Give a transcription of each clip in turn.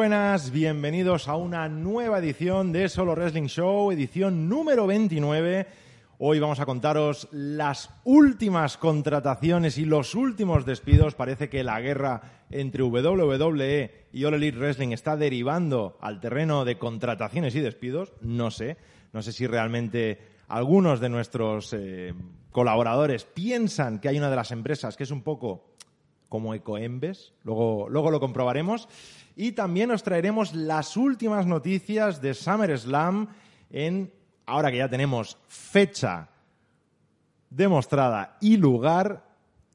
Buenas, bienvenidos a una nueva edición de Solo Wrestling Show, edición número 29. Hoy vamos a contaros las últimas contrataciones y los últimos despidos. Parece que la guerra entre WWE y All Elite Wrestling está derivando al terreno de contrataciones y despidos. No sé, no sé si realmente algunos de nuestros eh, colaboradores piensan que hay una de las empresas que es un poco como Ecoembes. Luego, luego lo comprobaremos. Y también os traeremos las últimas noticias de SummerSlam en, ahora que ya tenemos fecha demostrada y lugar,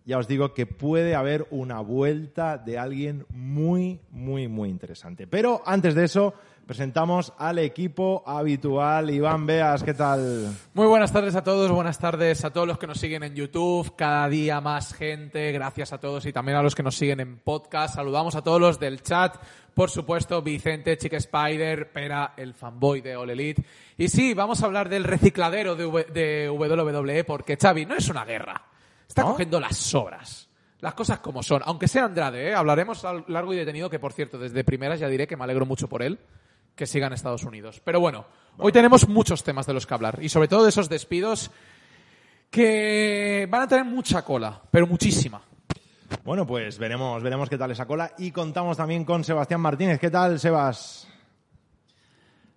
ya os digo que puede haber una vuelta de alguien muy, muy, muy interesante. Pero antes de eso, presentamos al equipo habitual. Iván Beas, ¿qué tal? Muy buenas tardes a todos, buenas tardes a todos los que nos siguen en YouTube, cada día más gente, gracias a todos y también a los que nos siguen en podcast. Saludamos a todos los del chat, por supuesto, Vicente, Chick Spider, Pera, el fanboy de All Elite. Y sí, vamos a hablar del recicladero de, v de WWE porque Xavi no es una guerra, está ¿No? cogiendo las sobras. Las cosas como son, aunque sea Andrade, ¿eh? hablaremos largo y detenido, que por cierto, desde primeras ya diré que me alegro mucho por él, que siga en Estados Unidos. Pero bueno, hoy tenemos muchos temas de los que hablar y sobre todo de esos despidos que van a tener mucha cola, pero muchísima. Bueno, pues veremos, veremos qué tal esa cola. Y contamos también con Sebastián Martínez. ¿Qué tal, Sebas?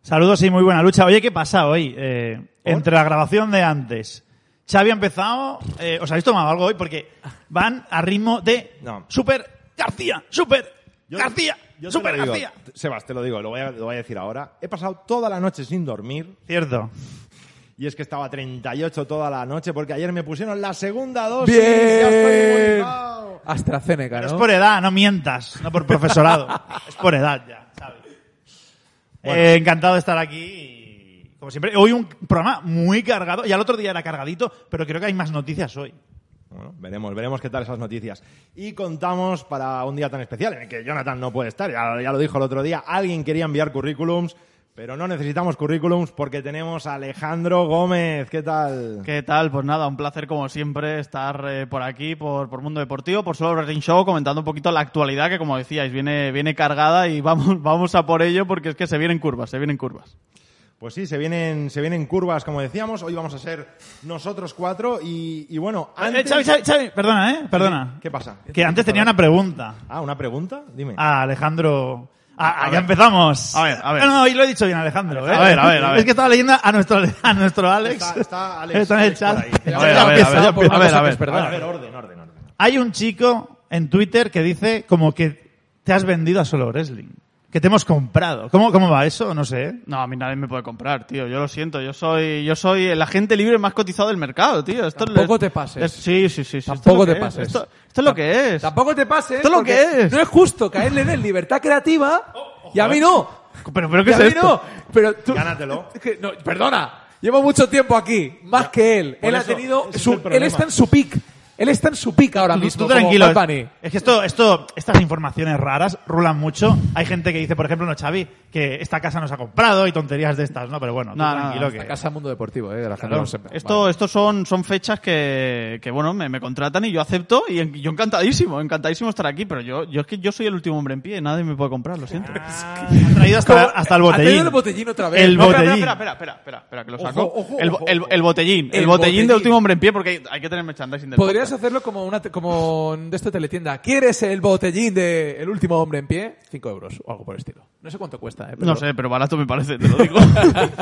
Saludos y muy buena lucha. Oye, ¿qué pasa hoy? Eh, entre la grabación de antes, Xavi ha empezado... eh, ¿Os habéis tomado algo hoy? Porque van a ritmo de No. Super García, Super Yo- García, yo te Super lo digo, García. Sebas, te lo digo, lo voy, a, lo voy a decir ahora. He pasado toda la noche sin dormir Cierto. y es que estaba a 38 toda la noche porque ayer me pusieron la segunda dosis. Bien. Ya estoy inmunizado. AstraZeneca, Pero es ¿no? por edad, no mientas, no por profesorado. es por edad ya, ¿sabes? Eh, encantado de estar aquí y, como siempre, hoy un programa muy cargado. Ya el otro día era cargadito, pero creo que hay más noticias hoy. Bueno, veremos, veremos qué tal esas noticias. Y contamos para un día tan especial en el que Jonathan no puede estar. Ya, ya lo dijo el otro día. Alguien quería enviar currículums, pero no necesitamos currículums porque tenemos a Alejandro Gómez. ¿Qué tal? ¿Qué tal? Pues nada, un placer como siempre estar eh, por aquí, por, por Mundo Deportivo, por Solo Wrestling Show, comentando un poquito la actualidad que, como decíais, viene, viene cargada y vamos, vamos a por ello porque es que se vienen curvas, se vienen curvas. Pues sí, se vienen, se vienen curvas, como decíamos. Hoy vamos a ser nosotros cuatro y, y bueno, Eh, antes... Xavi, Xavi, Xavi, perdona, ¿eh? Perdona. ¿Qué pasa? Que antes tenía una pregunta. Ah, ¿una pregunta? Dime. a Alejandro. Ah, ah, ya empezamos. A ver, a ver. No, no, hoy lo he dicho bien, Alejandro. ¿eh? A ver, a ver, a ver. Es que estaba leyendo a nuestro, a nuestro Alex. Está, está Alex, Está en el chat. A ver, a ver, a ver, a ver, a. A ver, orden, orden, orden. Hay un chico en Twitter que dice como que te has vendido a Solo Wrestling. Que te hemos comprado. ¿Cómo, cómo va eso? No sé. No, a mí nadie me puede comprar, tío. Yo lo siento. Yo soy, yo soy el agente libre más cotizado del mercado, tío. Esto es- Tampoco te pases. es- sí, sí, sí. sí. Tampoco te es pases. Esto, esto es lo que es. Tampoco te pases. Esto es lo que es. No es justo que a él le den libertad creativa y a mí no. Pero, pero ¿qué Y es a mí esto? no. Pero tú, Gánatelo. No, perdona. Llevo mucho tiempo aquí, más que él. por Él ha tenido su- él está en su pick. Él está en su pick ahora Tú- mismo. tú tranquilo. como Bad Bunny. Es que esto, esto, estas informaciones raras rulan mucho. Hay gente que dice, por ejemplo, no, Xavi, que esta casa nos ha comprado y tonterías de estas, ¿no? Pero bueno, tú No, tranquilo no, que... La casa Mundo Deportivo, eh, de la gente Claro. no sepa. Esto, Vale. estos son, son fechas que, que bueno, me, me contratan y yo acepto y en- yo encantadísimo, encantadísimo estar aquí, pero yo, yo es que yo soy el último hombre en pie, nadie me puede comprar, lo siento. Ah, han traído hasta, hasta el Ha traído botellín. el botellín otra vez. El No, botellín. espera, espera, espera, espera, espera, que lo saco. ojo, el, ojo, el- ojo. el botellín, el, El botellín de botellín. último hombre en pie porque hay, hay que tener merchandising del Podrías podcast. hacerlo como una como de esto teletienda. ¿Quieres el botellín de El último hombre en pie? 5 euros o algo por el estilo. No sé cuánto cuesta, ¿eh? pero- No sé, pero barato me parece, te lo digo.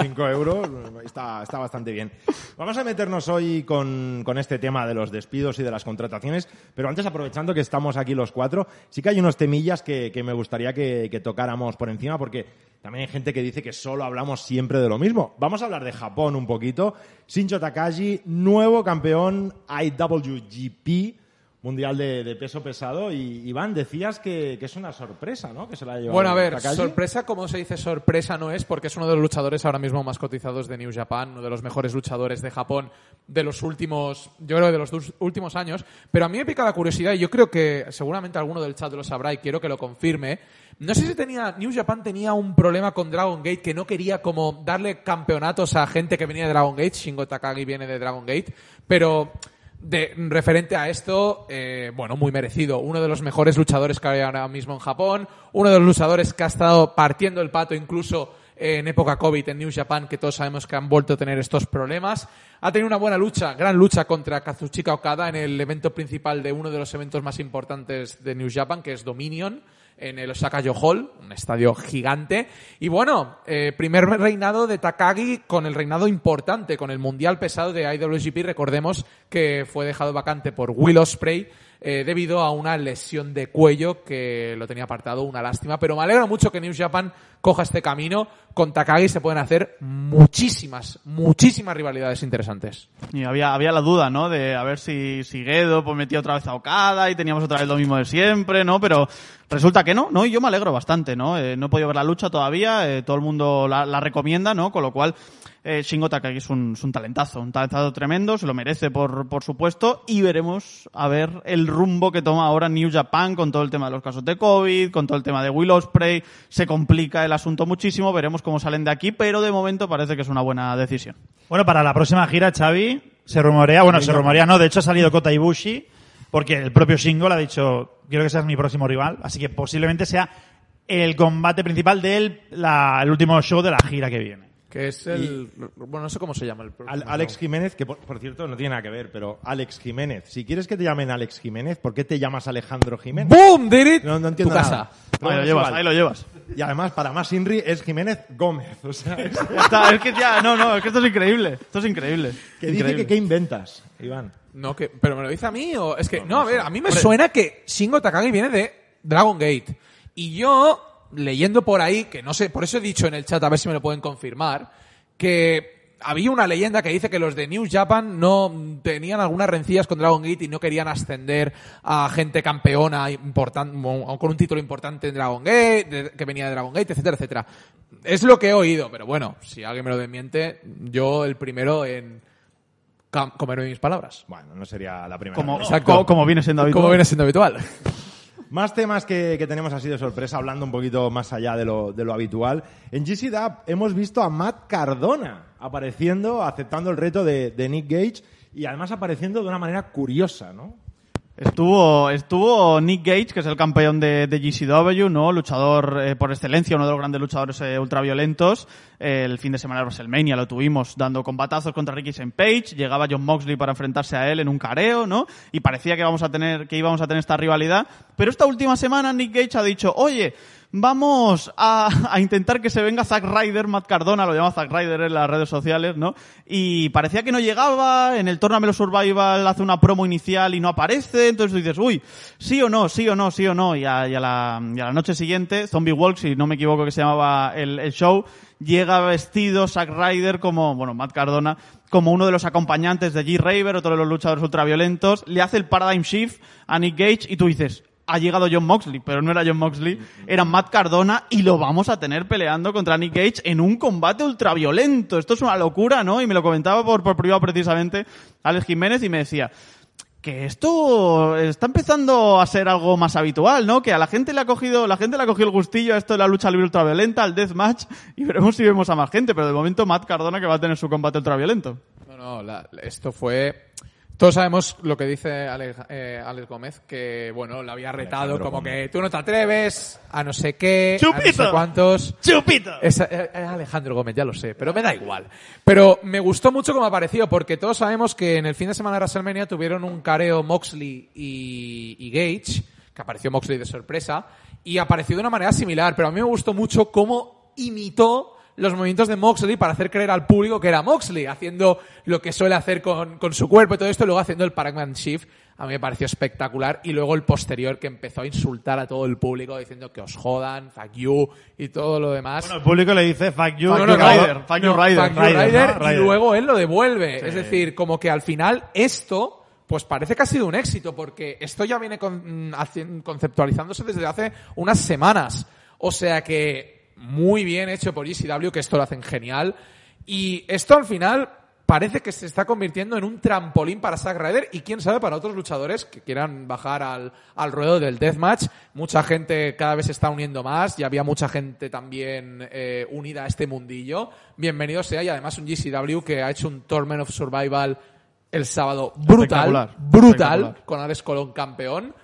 5 euros, está, está bastante bien. Vamos a meternos hoy con, con este tema de los despidos y de las contrataciones, pero antes, aprovechando que estamos aquí los cuatro, sí que hay unos temillas que, que me gustaría que, que tocáramos por encima, porque También hay gente que dice que solo hablamos siempre de lo mismo. Vamos a hablar de Japón un poquito. Shinjo Takagi, nuevo campeón IWGP mundial de, de peso pesado. Y Iván, decías que, que es una sorpresa, ¿no? Que se la ha llevado Bueno, a ver, sorpresa, como se dice sorpresa, no es porque es uno de los luchadores ahora mismo más cotizados de New Japan, uno de los mejores luchadores de Japón de los últimos, yo creo de los dos últimos años. Pero a mí me pica la curiosidad y yo creo que seguramente alguno del chat lo sabrá y quiero que lo confirme. No sé si tenía, New Japan tenía un problema con Dragon Gate que no quería como darle campeonatos a gente que venía de Dragon Gate. Shingo Takagi viene de Dragon Gate, pero de, referente a esto, eh, bueno, muy merecido. Uno de los mejores luchadores que hay ahora mismo en Japón, uno de los luchadores que ha estado partiendo el pato incluso en época COVID en New Japan, que todos sabemos que han vuelto a tener estos problemas. Ha tenido una buena lucha, gran lucha contra Kazuchika Okada en el evento principal de uno de los eventos más importantes de New Japan, que es Dominion en el Osaka Hall, un estadio gigante. Y bueno, eh, primer reinado de Takagi con el reinado importante, con el Mundial Pesado de IWGP. Recordemos que fue dejado vacante por Will Ospreay eh, debido a una lesión de cuello que lo tenía apartado, una lástima. Pero me alegra mucho que New Japan coja este camino. Con Takagi se pueden hacer muchísimas, muchísimas rivalidades interesantes. Y había, había la duda, ¿no? De a ver si, si Gedo pues, otra vez a Okada y teníamos otra vez lo mismo de siempre, ¿no? Pero resulta que no, ¿no? Y yo me alegro bastante, ¿no? Eh, no he podido ver la lucha todavía, eh, todo el mundo la recomienda, ¿no? Con lo cual, eh, Shingo Takagi es un, es un talentazo, un talentazo tremendo, se lo merece por, por supuesto, y veremos a ver el rumbo que toma ahora New Japan con todo el tema de los casos de COVID, con todo el tema de Will Ospreay, se complica el asunto muchísimo, veremos cómo salen de aquí, pero de momento parece que es una buena decisión. Bueno, para la próxima gira, Xavi, se rumorea, bueno, se rumorea, no, de hecho ha salido Kota Ibushi, porque el propio Shingo le ha dicho, quiero que seas mi próximo rival, así que posiblemente sea el combate principal del la- el último show de la gira que viene. Que es el... Bueno, no sé cómo se llama el Al-. Alex Jiménez, que por, por cierto no tiene nada que ver, pero Alex Jiménez. Si quieres que te llamen Alex Jiménez, ¿por qué te llamas Alejandro Jiménez? ¡Boom! Did it! No, no entiendo tu nada. casa. Pero ahí bueno, lo llevas, ahí lo llevas. Y además, para más Inri, es Jiménez Gómez. O sea, es- está, es que ya, no, no, es que esto es increíble, esto es increíble. que dice Increíble. que qué inventas, Iván. No, que, pero me lo dice a mí o es que no, a ver, a mí me suena que Shingo Takagi viene de Dragon Gate y yo leyendo por ahí que no sé, por eso he dicho en el chat a ver si me lo pueden confirmar que había una leyenda que dice que los de New Japan no tenían algunas rencillas con Dragon Gate y no querían ascender a gente campeona importante con un título importante en Dragon Gate, de- que venía de Dragon Gate, etcétera, etcétera. Es lo que he oído, pero bueno, si alguien me lo desmiente, yo el primero en comerme mis palabras. Bueno, no sería la primera. Como, como, como viene siendo habitual. Como viene siendo habitual. Más temas que, que tenemos así de sorpresa, hablando un poquito más allá de lo, de lo habitual. En GC hemos visto a Matt Cardona apareciendo, aceptando el reto de, de Nick Gage y además apareciendo de una manera curiosa, ¿no? Estuvo, estuvo Nick Gage, que es el campeón de, de GCW, ¿no? Luchador eh, por excelencia, uno de los grandes luchadores eh, ultraviolentos. Eh, el fin de semana de WrestleMania lo tuvimos dando combatazos contra Ricky St. Page. Llegaba John Moxley para enfrentarse a él en un careo, ¿no? Y parecía que vamos a tener, que íbamos a tener esta rivalidad. Pero esta última semana Nick Gage ha dicho, oye, vamos a, a intentar que se venga Zack Ryder, Matt Cardona, lo llama Zack Ryder en las redes sociales, ¿no? Y parecía que no llegaba, en el Tournament of Survival hace una promo inicial y no aparece, entonces tú dices, uy, sí o no, sí o no, sí o no, y a, y a la, y a la noche siguiente, Zombie Walk, si no me equivoco que se llamaba el, el show, llega vestido Zack Ryder como, bueno, Matt Cardona, como uno de los acompañantes de G. Raver, otro de los luchadores ultraviolentos, le hace el Paradigm Shift a Nick Gage y tú dices, ha llegado John Moxley, pero no era John Moxley, era Matt Cardona y lo vamos a tener peleando contra Nick Gage en un combate ultraviolento. Esto es una locura, ¿no? Y me lo comentaba por, por privado precisamente Alex Jiménez y me decía que esto está empezando a ser algo más habitual, ¿no? Que a la gente le ha cogido, la gente le ha cogido el gustillo a esto de la lucha libre ultraviolenta, al deathmatch, y veremos si vemos a más gente, pero de momento Matt Cardona que va a tener su combate ultraviolento. No, no, esto fue... Todos sabemos lo que dice Alex, eh, Alex Gómez, que, bueno, le había retado Alejandro como Gómez. que tú no te atreves a no sé qué, a no sé ¡Chupito! cuántos... ¡Chupito! Es, eh, es Alejandro Gómez, ya lo sé, pero me da igual. Pero me gustó mucho como apareció, porque todos sabemos que en el fin de semana de WrestleMania tuvieron un careo Moxley y, y Gage, que apareció Moxley de sorpresa, y apareció de una manera similar, pero a mí me gustó mucho cómo imitó los movimientos de Moxley para hacer creer al público que era Moxley, haciendo lo que suele hacer con, con su cuerpo y todo esto, y luego haciendo el Pac-Man Shift. A mí me pareció espectacular. Y luego el posterior que empezó a insultar a todo el público diciendo que os jodan, fuck you y todo lo demás. Bueno, el público le dice fuck you. Fuck No, you, no, Ryder, fuck you. Ryder. Y luego él lo devuelve. Es decir, como que al final esto, pues parece que ha sido un éxito, porque esto ya viene con- mm, conceptualizándose desde hace unas semanas. O sea que muy bien hecho por ECW, que esto lo hacen genial. Y esto al final parece que se está convirtiendo en un trampolín para Zack Ryder y quién sabe para otros luchadores que quieran bajar al, al ruedo del deathmatch. Mucha gente cada vez se está uniendo más y había mucha gente también eh, unida a este mundillo. Bienvenido sea y además un GCW que ha hecho un Tournament of Survival el sábado brutal, brutal, con Alex Colón campeón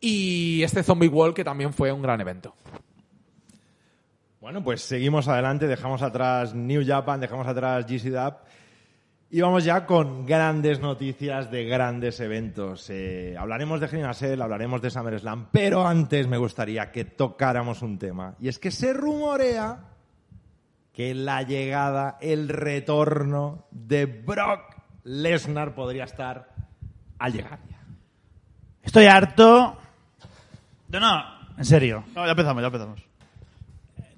y este Zombie Wall que también fue un gran evento. Bueno, pues seguimos adelante, dejamos atrás New Japan, dejamos atrás GC Dub y vamos ya con grandes noticias de grandes eventos. Eh, hablaremos de Cell, hablaremos de SummerSlam, pero antes me gustaría que tocáramos un tema. Y es que se rumorea que la llegada, el retorno de Brock Lesnar podría estar al llegar ya. Estoy harto. No, no, en serio. No, ya empezamos, ya empezamos.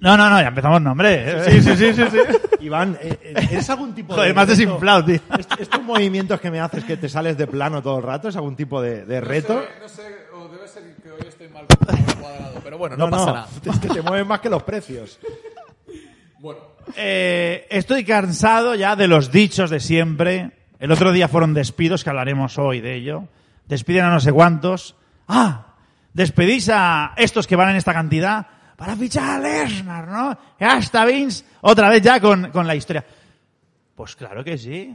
No, no, no, ya empezamos, no, hombre. Sí, sí, sí, sí, sí. Iván, eh, eh, ¿eres algún tipo Joder, de... más reto? desinflado, tío. ¿Est- ¿Estos movimientos que me haces que te sales de plano todo el rato es algún tipo de, de reto? No sé, o debe ser que hoy estoy mal cuadrado, pero bueno, no, pasa nada. Es que te mueves más que los precios. Bueno, Eh, estoy cansado ya de los dichos de siempre. El otro día fueron despidos, que hablaremos hoy de ello. Despiden a no sé cuántos. Ah, despedís a estos que van en esta cantidad para fichar a Lesnar, ¿no? Ya está Vince otra vez ya con, con la historia. Pues claro que sí.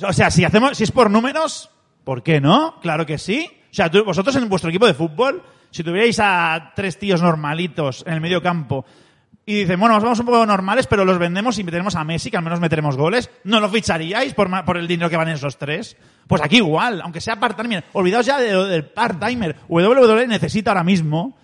O sea, si hacemos, si es por números, ¿por qué no? Claro que sí. O sea, vosotros en vuestro equipo de fútbol, si tuvierais a tres tíos normalitos en el medio campo y dicen, bueno, nos vamos un poco normales, pero los vendemos y tenemos a Messi, que al menos meteremos goles, ¿no lo ficharíais por, por el dinero que van esos tres? Pues aquí igual, aunque sea part-timer. Olvidaos ya del part-timer. WWE necesita ahora mismo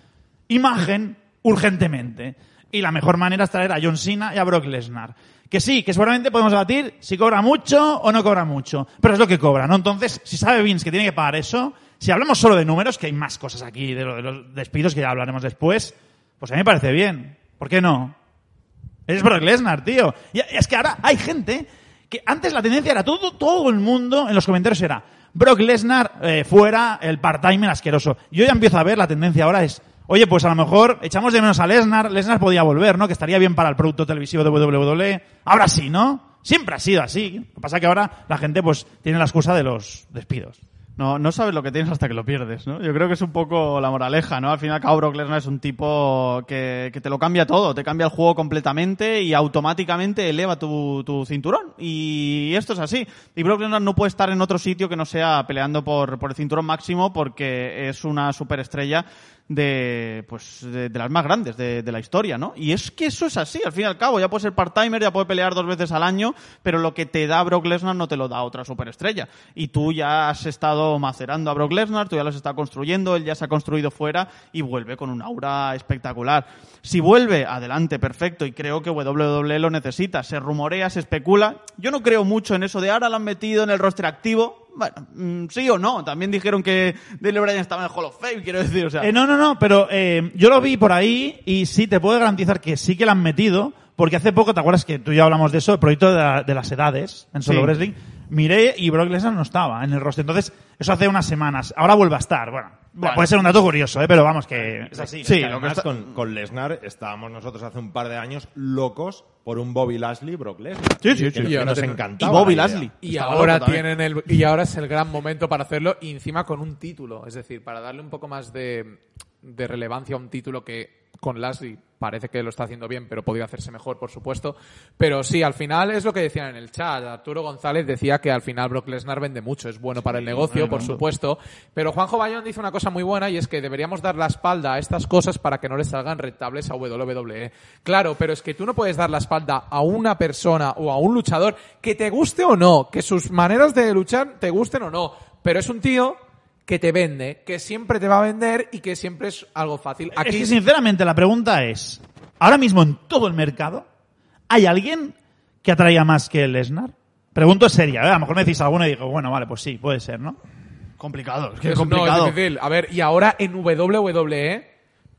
imagen urgentemente. Y la mejor manera es traer a John Cena y a Brock Lesnar. Que sí, que seguramente podemos debatir si cobra mucho o no cobra mucho. Pero es lo que cobra, ¿no? Entonces, si sabe Vince que tiene que pagar eso, si hablamos solo de números, que hay más cosas aquí de, lo de los despidos que ya hablaremos después, pues a mí me parece bien. ¿Por qué no? Es Brock Lesnar, tío. Y es que ahora hay gente que antes la tendencia era todo, todo el mundo en los comentarios era Brock Lesnar eh, fuera, el part-timer asqueroso. Yo ya empiezo a ver la tendencia ahora es, oye, pues a lo mejor echamos de menos a Lesnar, Lesnar podía volver, ¿no? Que estaría bien para el producto televisivo de WWE. Ahora sí, ¿no? Siempre ha sido así. Lo que pasa es que ahora la gente pues tiene la excusa de los despidos. No, no sabes lo que tienes hasta que lo pierdes, ¿no? Yo creo que es un poco la moraleja, ¿no? Al fin y al cabo, Brock Lesnar es un tipo que, que te lo cambia todo, te cambia el juego completamente y automáticamente eleva tu, tu cinturón. Y esto es así. Y Brock Lesnar no puede estar en otro sitio que no sea peleando por, por el cinturón máximo porque es una superestrella de, pues, de, las más grandes de, de la historia, ¿no? Y es que eso es así, al fin y al cabo. Ya puede ser part-timer, ya puede pelear dos veces al año, pero lo que te da Brock Lesnar no te lo da otra superestrella. Y tú ya has estado macerando a Brock Lesnar, tú ya lo has estado construyendo, él ya se ha construido fuera y vuelve con un aura espectacular. Si vuelve, adelante, perfecto, y creo que WWE lo necesita. Se rumorea, se especula. Yo no creo mucho en eso de ahora lo han metido en el roster activo. Bueno, mm, sí o no. También dijeron que Daniel Bryan estaba en el Hall of Fame, quiero decir, o sea. Eh, no, no, no, pero eh, yo lo vi por ahí y sí, te puedo garantizar que sí que la han metido, porque hace poco, ¿te acuerdas que tú y yo hablamos de eso, el proyecto de, la- de las edades en Solo Sí. Wrestling? Miré y Brock Lesnar no estaba en el roster. Entonces, eso hace unas semanas. Ahora vuelve a estar. Bueno, Bueno. puede ser un dato curioso, ¿eh? pero vamos, que es así. Sí, lo que está- con, con Lesnar estábamos nosotros hace un par de años locos por un Bobby Lashley Brock Lesnar. Sí, sí, sí. que Y nos ten- encantaba. y Bobby. Lashley. Y Estaba ahora tienen el y ahora es el gran momento para hacerlo y encima con un título, es decir, para darle un poco más de, de relevancia a un título que con Lashley parece que lo está haciendo bien, pero podría hacerse mejor, por supuesto. Pero sí, al final es lo que decían en el chat. Arturo González decía que al final Brock Lesnar vende mucho, es bueno para el negocio, por supuesto. Pero Juanjo Bayón dice una cosa muy buena y es que deberíamos dar la espalda a estas cosas para que no les salgan rentables a WWE. Claro, pero es que tú no puedes dar la espalda a una persona o a un luchador que te guste o no, que sus maneras de luchar te gusten o no, pero es un tío que te vende, que siempre te va a vender y que siempre es algo fácil. Es Aquí que sinceramente la pregunta es, ahora mismo en todo el mercado, ¿hay alguien que atraía más que Lesnar? Pregunto seria, ¿eh? a lo mejor me decís alguno y digo, bueno, vale, pues sí, puede ser, ¿no? Complicado, es que Es- es complicado. No, es difícil. A ver, y ahora en WWE,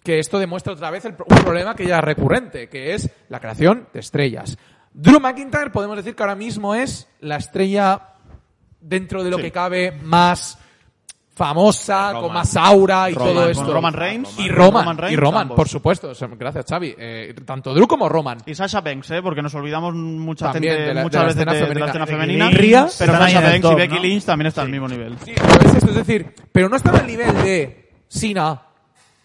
que esto demuestra otra vez el un problema que ya es recurrente, que es la creación de estrellas. Drew McIntyre podemos decir que ahora mismo es la estrella dentro de lo que cabe más famosa, Roman. con más aura y Roman, todo esto. Roman Reigns. Y Roman, Roman Reigns, y Roman, ambos. por supuesto. Gracias, Xavi. Eh, tanto Drew como Roman. Y Sasha Banks, ¿eh? porque nos olvidamos mucha También gente de la- muchas de veces de, de la femenina. escena femenina. Ria, pero Sasha Banks top, y Becky ¿no? Lynch también están al mismo nivel. Sí, pero es esto, es decir, pero no están al nivel de Sina,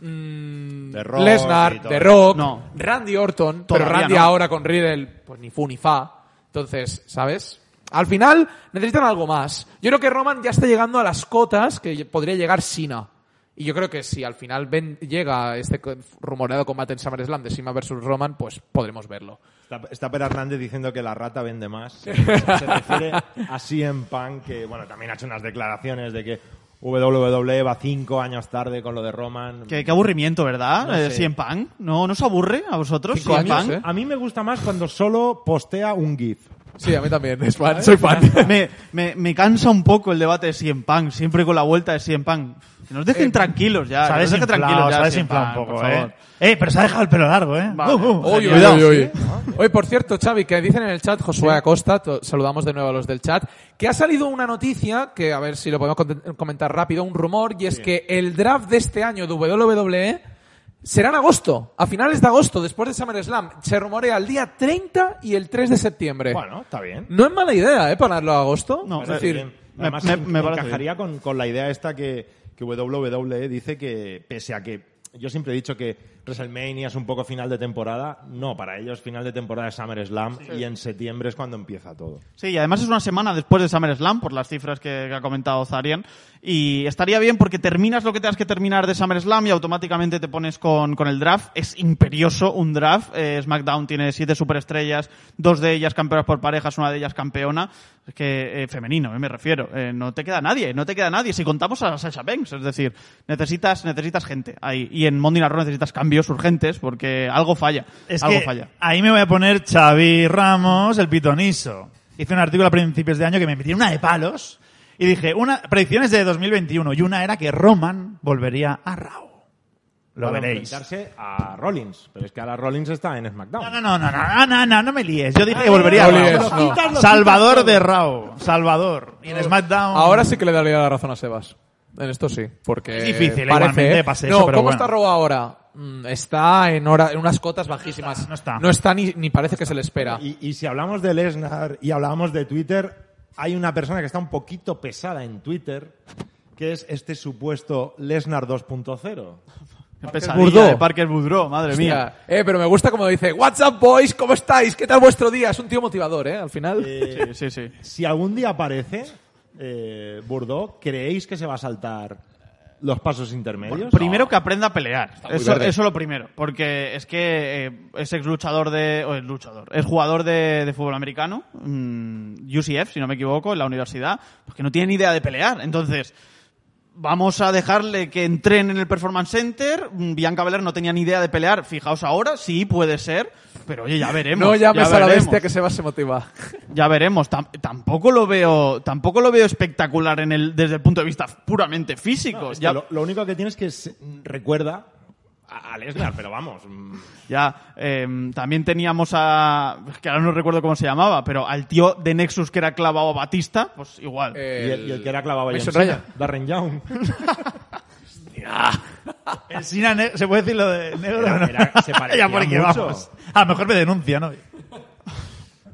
mm, Lesnar, de Rock, No. Randy Orton, Todavía pero Randy no. ahora con Riddle, pues ni fu ni fa. Entonces, ¿sabes? Al final necesitan algo más. Yo creo que Roman ya está llegando a las cotas que podría llegar Sina. Y yo creo que si al final ven- llega este rumoreado combate en SummerSlam de Sina versus Roman, pues podremos verlo. Está, está Per Hernández diciendo que la rata vende más. Se refiere a CM Punk, que bueno, también ha hecho unas declaraciones de que WWE va cinco años tarde con lo de Roman. Qué, qué aburrimiento, ¿verdad? No Eh, sé. CM Punk. ¿No, ¿No os aburre a vosotros? Cinco CM años, Punk? ¿eh? A mí me gusta más cuando solo postea un GIF. Sí, a mí también. Es fan, soy fan. me, me, me cansa un poco el debate de CM Punk, siempre con la vuelta de CM Punk. Que nos dejen tranquilos ya. Se ha desinflado, tranquilos ya. se ha desinflado un poco, por ¿eh? favor. Eh, pero se ha dejado el pelo largo, ¿eh? Vale. Uh, uh. Oye, Cuidado. oye, oye. Oye, por cierto, Xavi, que dicen en el chat, Josué Acosta, saludamos de nuevo a los del chat, que ha salido una noticia, que a ver si lo podemos comentar rápido, un rumor, y es que el draft de este año de WWE será en agosto, a finales de agosto, después de SummerSlam. Se rumorea el día 30 y el 3 de septiembre. Bueno, está bien. No es mala idea, ¿eh? Ponerlo a agosto. No, es decir, bien. me- Además, me- me parece encajaría con, con la idea esta que, que WWE dice que, pese a que yo siempre he dicho que WrestleMania es un poco final de temporada, no, para ellos final de temporada es SummerSlam y en septiembre es cuando empieza todo. Sí, y además es una semana después de SummerSlam, por las cifras que, que ha comentado Zarian. Y estaría bien porque terminas lo que tengas que terminar de SummerSlam y automáticamente te pones con, con el draft. Es imperioso un draft. Eh, SmackDown tiene siete superestrellas, dos de ellas campeonas por parejas, una de ellas campeona. Es que, eh, femenino, eh, me refiero. Eh, no te queda nadie, no te queda nadie. Si contamos a Sasha Banks, es decir, necesitas, necesitas gente ahí. Y en Monday Night Raw necesitas cambios urgentes porque algo falla. Es algo que falla. ahí me voy a poner Xavi Ramos, el pitoniso. Hice un artículo a principios de año que me metí una de palos y dije, una predicciones de 2021 y una era que Roman volvería a Raw. Lo Para veréis. enfrentarse a Rollins, pero es que ahora Rollins está en SmackDown. No, no, no, no, no, no, no, no me líes. Yo dije que volvería a Raw. Salvador de. Raw. Salvador. Y en SmackDown. Ahora sí que le daría la razón a Sebas. En esto sí, porque Es difícil, parece, igualmente, ¿eh? pase no, eso, pero ¿cómo bueno. está Raw ahora? Mm, Está en, hora, en unas cotas bajísimas. no está. No está ni, ni parece que se le espera. Y, y si hablamos de Lesnar y hablábamos de Twitter, hay una persona que está un poquito pesada en Twitter, que es este supuesto Lesnar 2.0. Qué Boudreau. pesadilla de Parker Boudreau, madre mía. Eh, pero me gusta como dice, What's up, boys? ¿Cómo estáis? ¿Qué tal vuestro día? Es un tío motivador, ¿eh? Al final. Eh, Sí, sí, sí. si algún día aparece eh, Burdo, ¿creéis que se va a saltar los pasos intermedios? Primero que aprenda a pelear. Eso, eso lo primero. Porque es que eh, es ex luchador de. O es luchador. Es jugador de, de fútbol americano. mm, UCF, si no me equivoco, en la universidad. Pues que no tiene ni idea de pelear. Entonces. Vamos a dejarle que entrene en el Performance Center. Mm, Bianca Belair no tenía ni idea de pelear. Fijaos ahora, sí puede ser. Pero oye, ya veremos. no llames ya a la veremos. bestia que Sebas se motiva. Ya veremos. Tam- tampoco lo veo, tampoco lo veo espectacular en el, desde el punto de vista puramente físico. Es que ya, lo, lo único que tienes que se- recuerda a, Lesnar, pero vamos. mm, ya, em, también teníamos a, que ahora no recuerdo cómo se llamaba, pero al tío de Nexus que era clavado a Batista, pues igual. Y el, y el que era clavado a John Darren Young. El Sina ne- ¿Se puede decir lo de negro? Era- No. era- se parecía ya por aquí mucho. vamos. A lo mejor me denuncia, ¿no?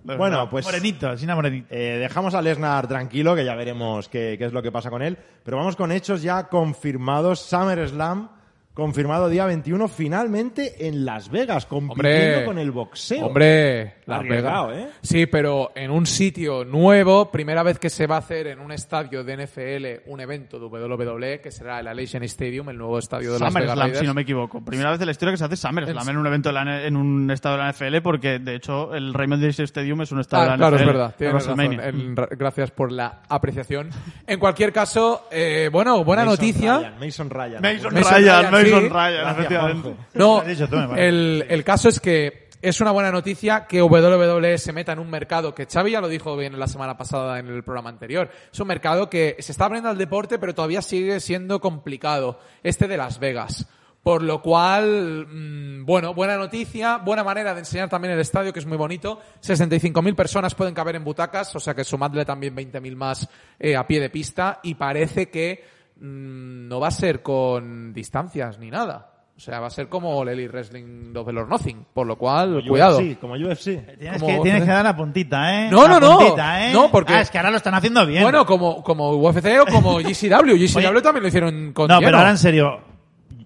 Bueno, pues- Morenito, Sina Morenito. Eh, dejamos a Lesnar tranquilo, que ya veremos qué, qué es lo que pasa con él. Pero vamos con hechos ya confirmados. SummerSlam, confirmado día 21, finalmente en Las Vegas, compitiendo Hombre. con el boxeo. Hombre, Las Vegas. ¿eh? Sí, pero en un sitio nuevo, primera vez que se va a hacer en un estadio de NFL un evento de WWE, que será el Allegiant Stadium, el nuevo estadio de Las Vegas Raiders. si no me equivoco. Primera vez en la historia que se hace SummerSlam Es- en un evento de la, en un estado de la NFL, porque de hecho el Raymond James Stadium es un estado de Ah, la claro, NFL. es verdad. en Tienes razón. Ra- gracias por la apreciación. En cualquier caso, eh, bueno, buena Mason noticia. Ryan, Mason Ryan. Mason Mason Ryan, Ryan, Ryan, Gracias, efectivamente. Juanjo. No, el, el caso es que es una buena noticia que WWE se meta en un mercado que Xavi ya lo dijo bien la semana pasada en el programa anterior. Es un mercado que se está abriendo al deporte, pero todavía sigue siendo complicado. Este de Las Vegas. Por lo cual, mm, bueno, buena noticia, buena manera de enseñar también el estadio, que es muy bonito. 65.000 personas pueden caber en butacas, o sea que sumadle también 20.000 más eh, a pie de pista. Y parece que mm, no va a ser con distancias ni nada. O sea, va a ser como el Elite Wrestling Double or Nothing. Por lo cual, cuidado. UFC, como UFC. Tienes Como- que, tienes que dar la puntita, ¿eh? No, La no, no. puntita, ¿eh? No, porque- Ah, es que ahora lo están haciendo bien. Bueno, como, como UFC o como GCW. GCW Oye. también lo hicieron con no, lleno. pero ahora en serio,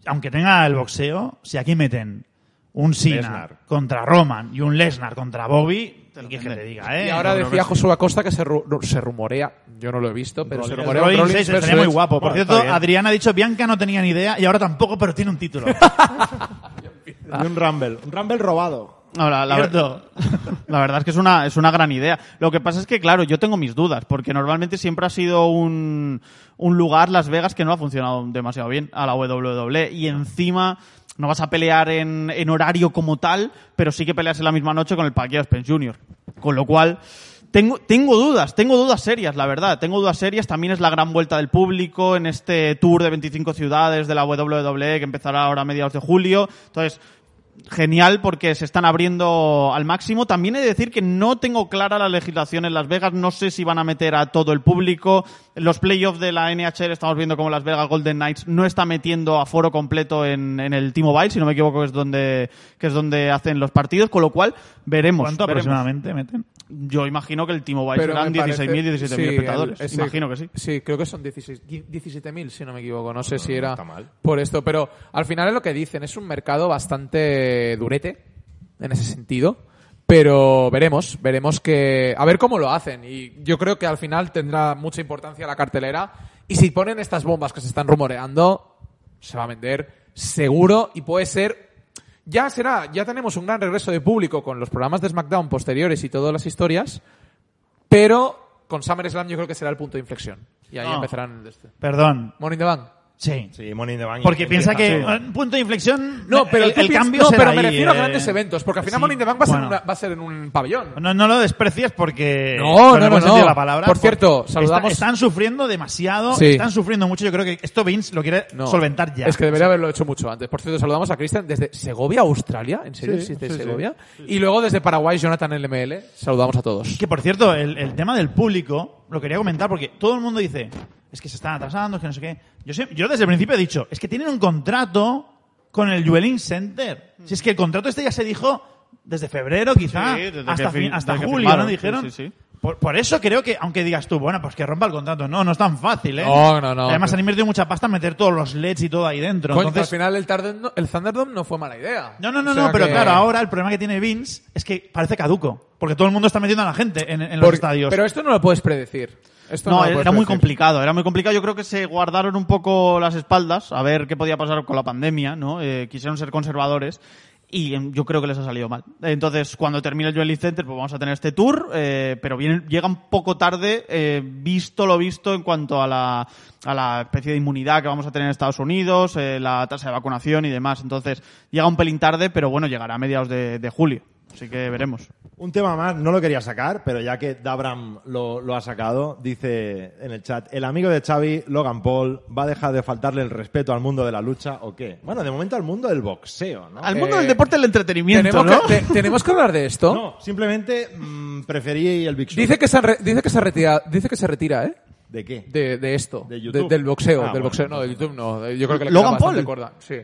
aunque tenga el boxeo, si aquí meten un Cena Lesnar. contra Roman y un Lesnar contra Bobby, ¿qué que te diga, eh? Y ahora No, decía no, Josué Acosta que se, ru- no, se rumorea, yo no lo he visto, pero se rumorea un Rollins Rollins 6 estaría versus- muy guapo. Por Bueno, cierto. Adrián ha dicho Bianca no tenía ni idea y ahora tampoco, pero tiene un título. Y un Rumble. Un Rumble robado. Ahora, la, ver- la verdad es que es una, es una gran idea. Lo que pasa es que, claro, yo tengo mis dudas, porque normalmente siempre ha sido un, un lugar, Las Vegas, que no ha funcionado demasiado bien a la WWE. Y encima no vas a pelear en, en horario como tal, pero sí que peleas en la misma noche con el Pacquiao Spence Jr. Con lo cual, tengo, tengo dudas, tengo dudas serias, la verdad. Tengo dudas serias. También es la gran vuelta del público en este tour de 25 ciudades de la WWE que empezará ahora a mediados de julio. Entonces, genial porque se están abriendo al máximo. También he de decir que no tengo clara la legislación en Las Vegas. No sé si van a meter a todo el público. Los playoffs de la NHL estamos viendo como Las Vegas Golden Knights no está metiendo a foro completo en, en el T-Mobile, si no me equivoco, que es donde, que es donde hacen los partidos. Con lo cual, veremos. ¿Cuánto veremos. aproximadamente meten? Yo imagino que el T-Mobile serán me parece- 16.000, 17.000 sí, espectadores. ese- imagino que sí. Sí, creo que son 16 17.000, si no me equivoco. No sé si era está mal. por esto, pero al final es lo que dicen. Es un mercado bastante durete en ese sentido. Pero veremos, veremos que. A ver cómo lo hacen. Y yo creo que al final tendrá mucha importancia la cartelera. Y si ponen estas bombas que se están rumoreando, se va a vender seguro y puede ser ya será, ya tenemos un gran regreso de público con los programas de SmackDown posteriores y todas las historias, pero con SummerSlam yo creo que será el punto de inflexión. Y ahí No. empezarán el este. Perdón. Morning the Bank. Sí. Sí, Money in the Bank. Porque piensa que sí. un punto de inflexión. No, pero el, el piensas- cambio no, será pero me ahí, refiero a eh. grandes eventos, porque al final Sí, Morning the Bank va a, ser en bueno. una- va a ser en un pabellón. No, no lo desprecias porque. No, no, no, no. la palabra. Por cierto, saludamos- está- están sufriendo demasiado. Sí. Están sufriendo mucho. Yo creo que esto Vince lo quiere No. solventar ya. Es que debería haberlo hecho mucho antes. Por cierto, saludamos a Cristian desde Segovia, Australia. ¿En serio Sí, existe sí, sí. Segovia? Y luego desde Paraguay, Jonathan LML. Saludamos a todos. Que por cierto, el, el tema del público lo quería comentar porque todo el mundo dice es que se están atrasando, es que no sé qué. Yo, sé- yo desde el principio he dicho es que tienen un contrato con el Jueling Center. Si es que el contrato este ya se dijo desde febrero, quizá, Sí, desde hasta, que fin- fi- hasta desde julio, ¿no? sí, Dijeron. sí, sí. Por, por eso creo que, aunque digas tú, bueno, pues que rompa el contrato. No, no es tan fácil, ¿eh? No, no, no. Además han invertido mucha pasta en meter todos los LEDs y todo ahí dentro. Coño, Entonces, al final el, no- el Thunderdome no fue mala idea. no, no, no, O sea no, pero claro, ahora el problema que tiene Vince es que parece caduco. Porque todo el mundo está metiendo a la gente en, en los Porque- estadios. Pero esto no lo puedes predecir. Esto No, puedes era muy complicado, era muy complicado. Yo creo que se guardaron un poco las espaldas a ver qué podía pasar con la pandemia, ¿no? Eh, quisieron ser conservadores y em, yo creo que les ha salido mal. Entonces, cuando termine el Joel Center, pues vamos a tener este tour, eh, pero viene, llega un poco tarde, eh, visto lo visto en cuanto a la, a la especie de inmunidad que vamos a tener en Estados Unidos, eh, la tasa de vacunación y demás. Entonces, llega un pelín tarde, pero bueno, llegará a mediados de, de julio. Así que veremos. Un tema más, no lo quería sacar, pero ya que Dabram lo, lo ha sacado, dice en el chat, el amigo de Xavi, Logan Paul, ¿va a dejar de faltarle el respeto al mundo de la lucha o qué? Bueno, de momento al mundo del boxeo, ¿no? Al mundo Eh, del deporte del entretenimiento, ¿Tenemos, ¿no? que, te- ¿Tenemos que hablar de esto? No, simplemente mm, preferí el Big Show. Dice que se, re- dice que se retira, dice que se retira, ¿eh? ¿De qué? De, de esto. De YouTube. del boxeo. Ah, del bueno, boxeo. No, de YouTube no. Yo creo que le ¿Logan Paul? corda. Sí.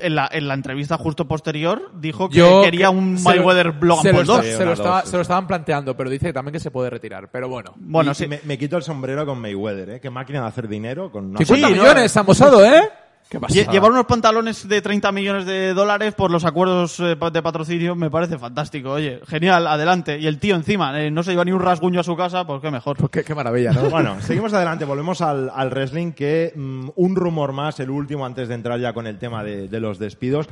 en la, en la entrevista justo posterior dijo que Yo quería que- un Mayweather Logan se Paul está- 2. Se lo, estaba- se lo estaban planteando, pero dice también que se puede retirar. Pero bueno. Bueno, Y- sí. me, me quito el sombrero con Mayweather, ¿eh? Qué máquina de hacer dinero con... una 50 sola- ¿no? millones, Amosado, ¿eh? ¿Qué Llevar unos pantalones de 30 millones de dólares por los acuerdos eh, de patrocinio me parece fantástico. Oye, genial, adelante. Y el tío encima, eh, no se lleva ni un rasguño a su casa, pues qué mejor. Qué, qué maravilla, ¿no? Bueno, seguimos adelante, volvemos al, al wrestling, que mm, un rumor más, el último antes de entrar ya con el tema de, de los despidos.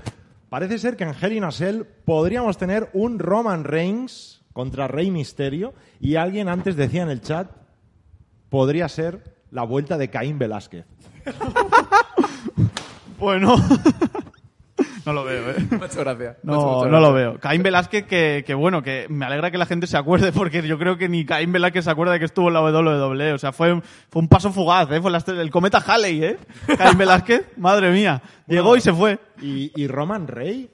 Parece ser que en Hell in a Cell podríamos tener un Roman Reigns contra Rey Misterio y alguien antes decía en el chat, podría ser la vuelta de Caín Velázquez. Bueno. No lo veo, ¿eh? Me ha hecho gracia. Me ha hecho No, no lo veo. Caín Velázquez, que, que bueno, que me alegra que la gente se acuerde, porque yo creo que ni Caín Velázquez se acuerda de que estuvo en la WWE. O sea, fue, un- fue un paso fugaz, ¿eh? Fue la el cometa Halley, ¿eh? Caín Velázquez, madre mía. Llegó y se fue. Y, y Roman Rey,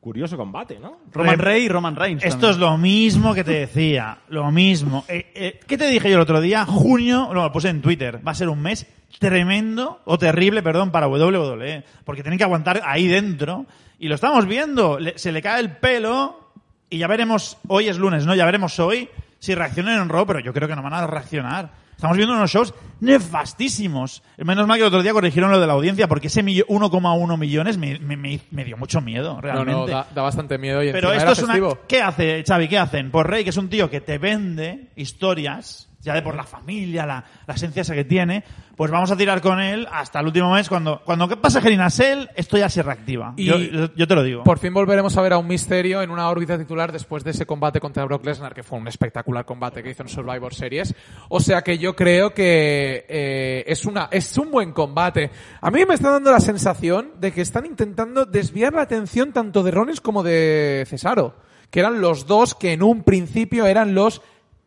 curioso combate, ¿no? Roman Rey- Rey y Roman Reigns. Esto también. es lo mismo que te decía, lo mismo. Eh, eh, ¿Qué te dije yo el otro día? Junio, no, lo puse en Twitter, va a ser un mes tremendo, o terrible, perdón, para WWE, porque tienen que aguantar ahí dentro, y lo estamos viendo, Le- se le cae el pelo, y ya veremos, hoy es lunes, ¿no? Ya veremos hoy si reaccionan en Raw, pero yo creo que no van a reaccionar. Estamos viendo unos shows nefastísimos. Menos mal que el otro día corrigieron lo de la audiencia, porque ese millo- 1,1 millones me, me- me- dio mucho miedo, No, realmente. no, da, da bastante miedo y Pero esto es una... ¿Qué hace, Xavi? ¿Qué hacen? Pues Rey, que es un tío que te vende historias, ya de por la familia, la, la esencia esa que tiene, pues vamos a tirar con él hasta el último mes. Cuando, cuando ¿qué pasa Hell in a Cell, esto ya se reactiva. Y- yo, yo- yo te lo digo. Por fin volveremos a ver a un misterio en una órbita titular después de ese combate contra Brock Lesnar, que fue un espectacular combate que hizo en Survivor Series. O sea que yo creo que eh, es una es un buen combate. A mí me está dando la sensación de que están intentando desviar la atención tanto de Rollins como de Cesaro, que eran los dos que en un principio eran los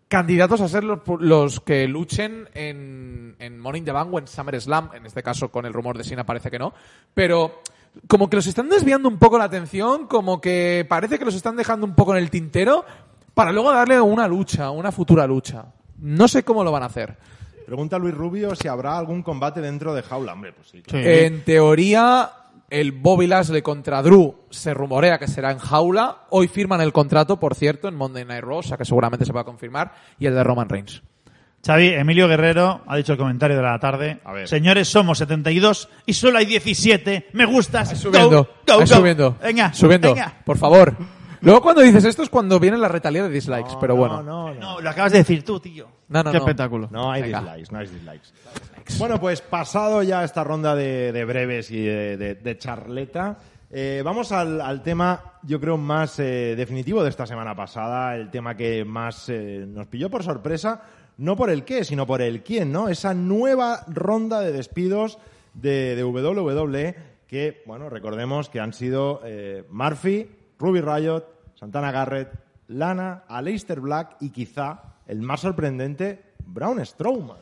candidatos a ser los, los que luchen en, en Morning the Bank o en SummerSlam, en este caso con el rumor de Cena parece que no, pero como que los están desviando un poco la atención, como que parece que los están dejando un poco en el tintero para luego darle una lucha, una futura lucha. No sé cómo lo van a hacer. Pregunta Luis Rubio si habrá algún combate dentro de Jaula. Hombre, pues sí. claro. En teoría, el Bobby Lashley contra Drew se rumorea que será en jaula. Hoy firman el contrato, por cierto, en Monday Night Raw, o sea que seguramente se va a confirmar. Y el de Roman Reigns. Xavi, Emilio Guerrero ha dicho el comentario de la tarde. A ver. Señores, somos 72 y solo hay 17. Me gustas. Subiendo, Go, go, go. subiendo. Venga, subiendo. venga. Por favor. Luego cuando dices esto es cuando viene la retalía de dislikes, pero No, bueno. No, no, No, lo acabas de decir tú, tío. No, no, Qué no. espectáculo. No hay Venga. dislikes, no hay dislikes. Bueno, pues pasado ya esta ronda de, de breves y de, de- de charleta, eh, vamos al, al tema, yo creo, más eh, definitivo de esta semana pasada, el tema que más eh, nos pilló por sorpresa, no por el qué, sino por el quién, ¿no? Esa nueva ronda de despidos de, de WWE que, bueno, recordemos que han sido eh, Murphy, Ruby Riot, Santana Garrett, Lana, Aleister Black y quizá el más sorprendente, Braun Strowman.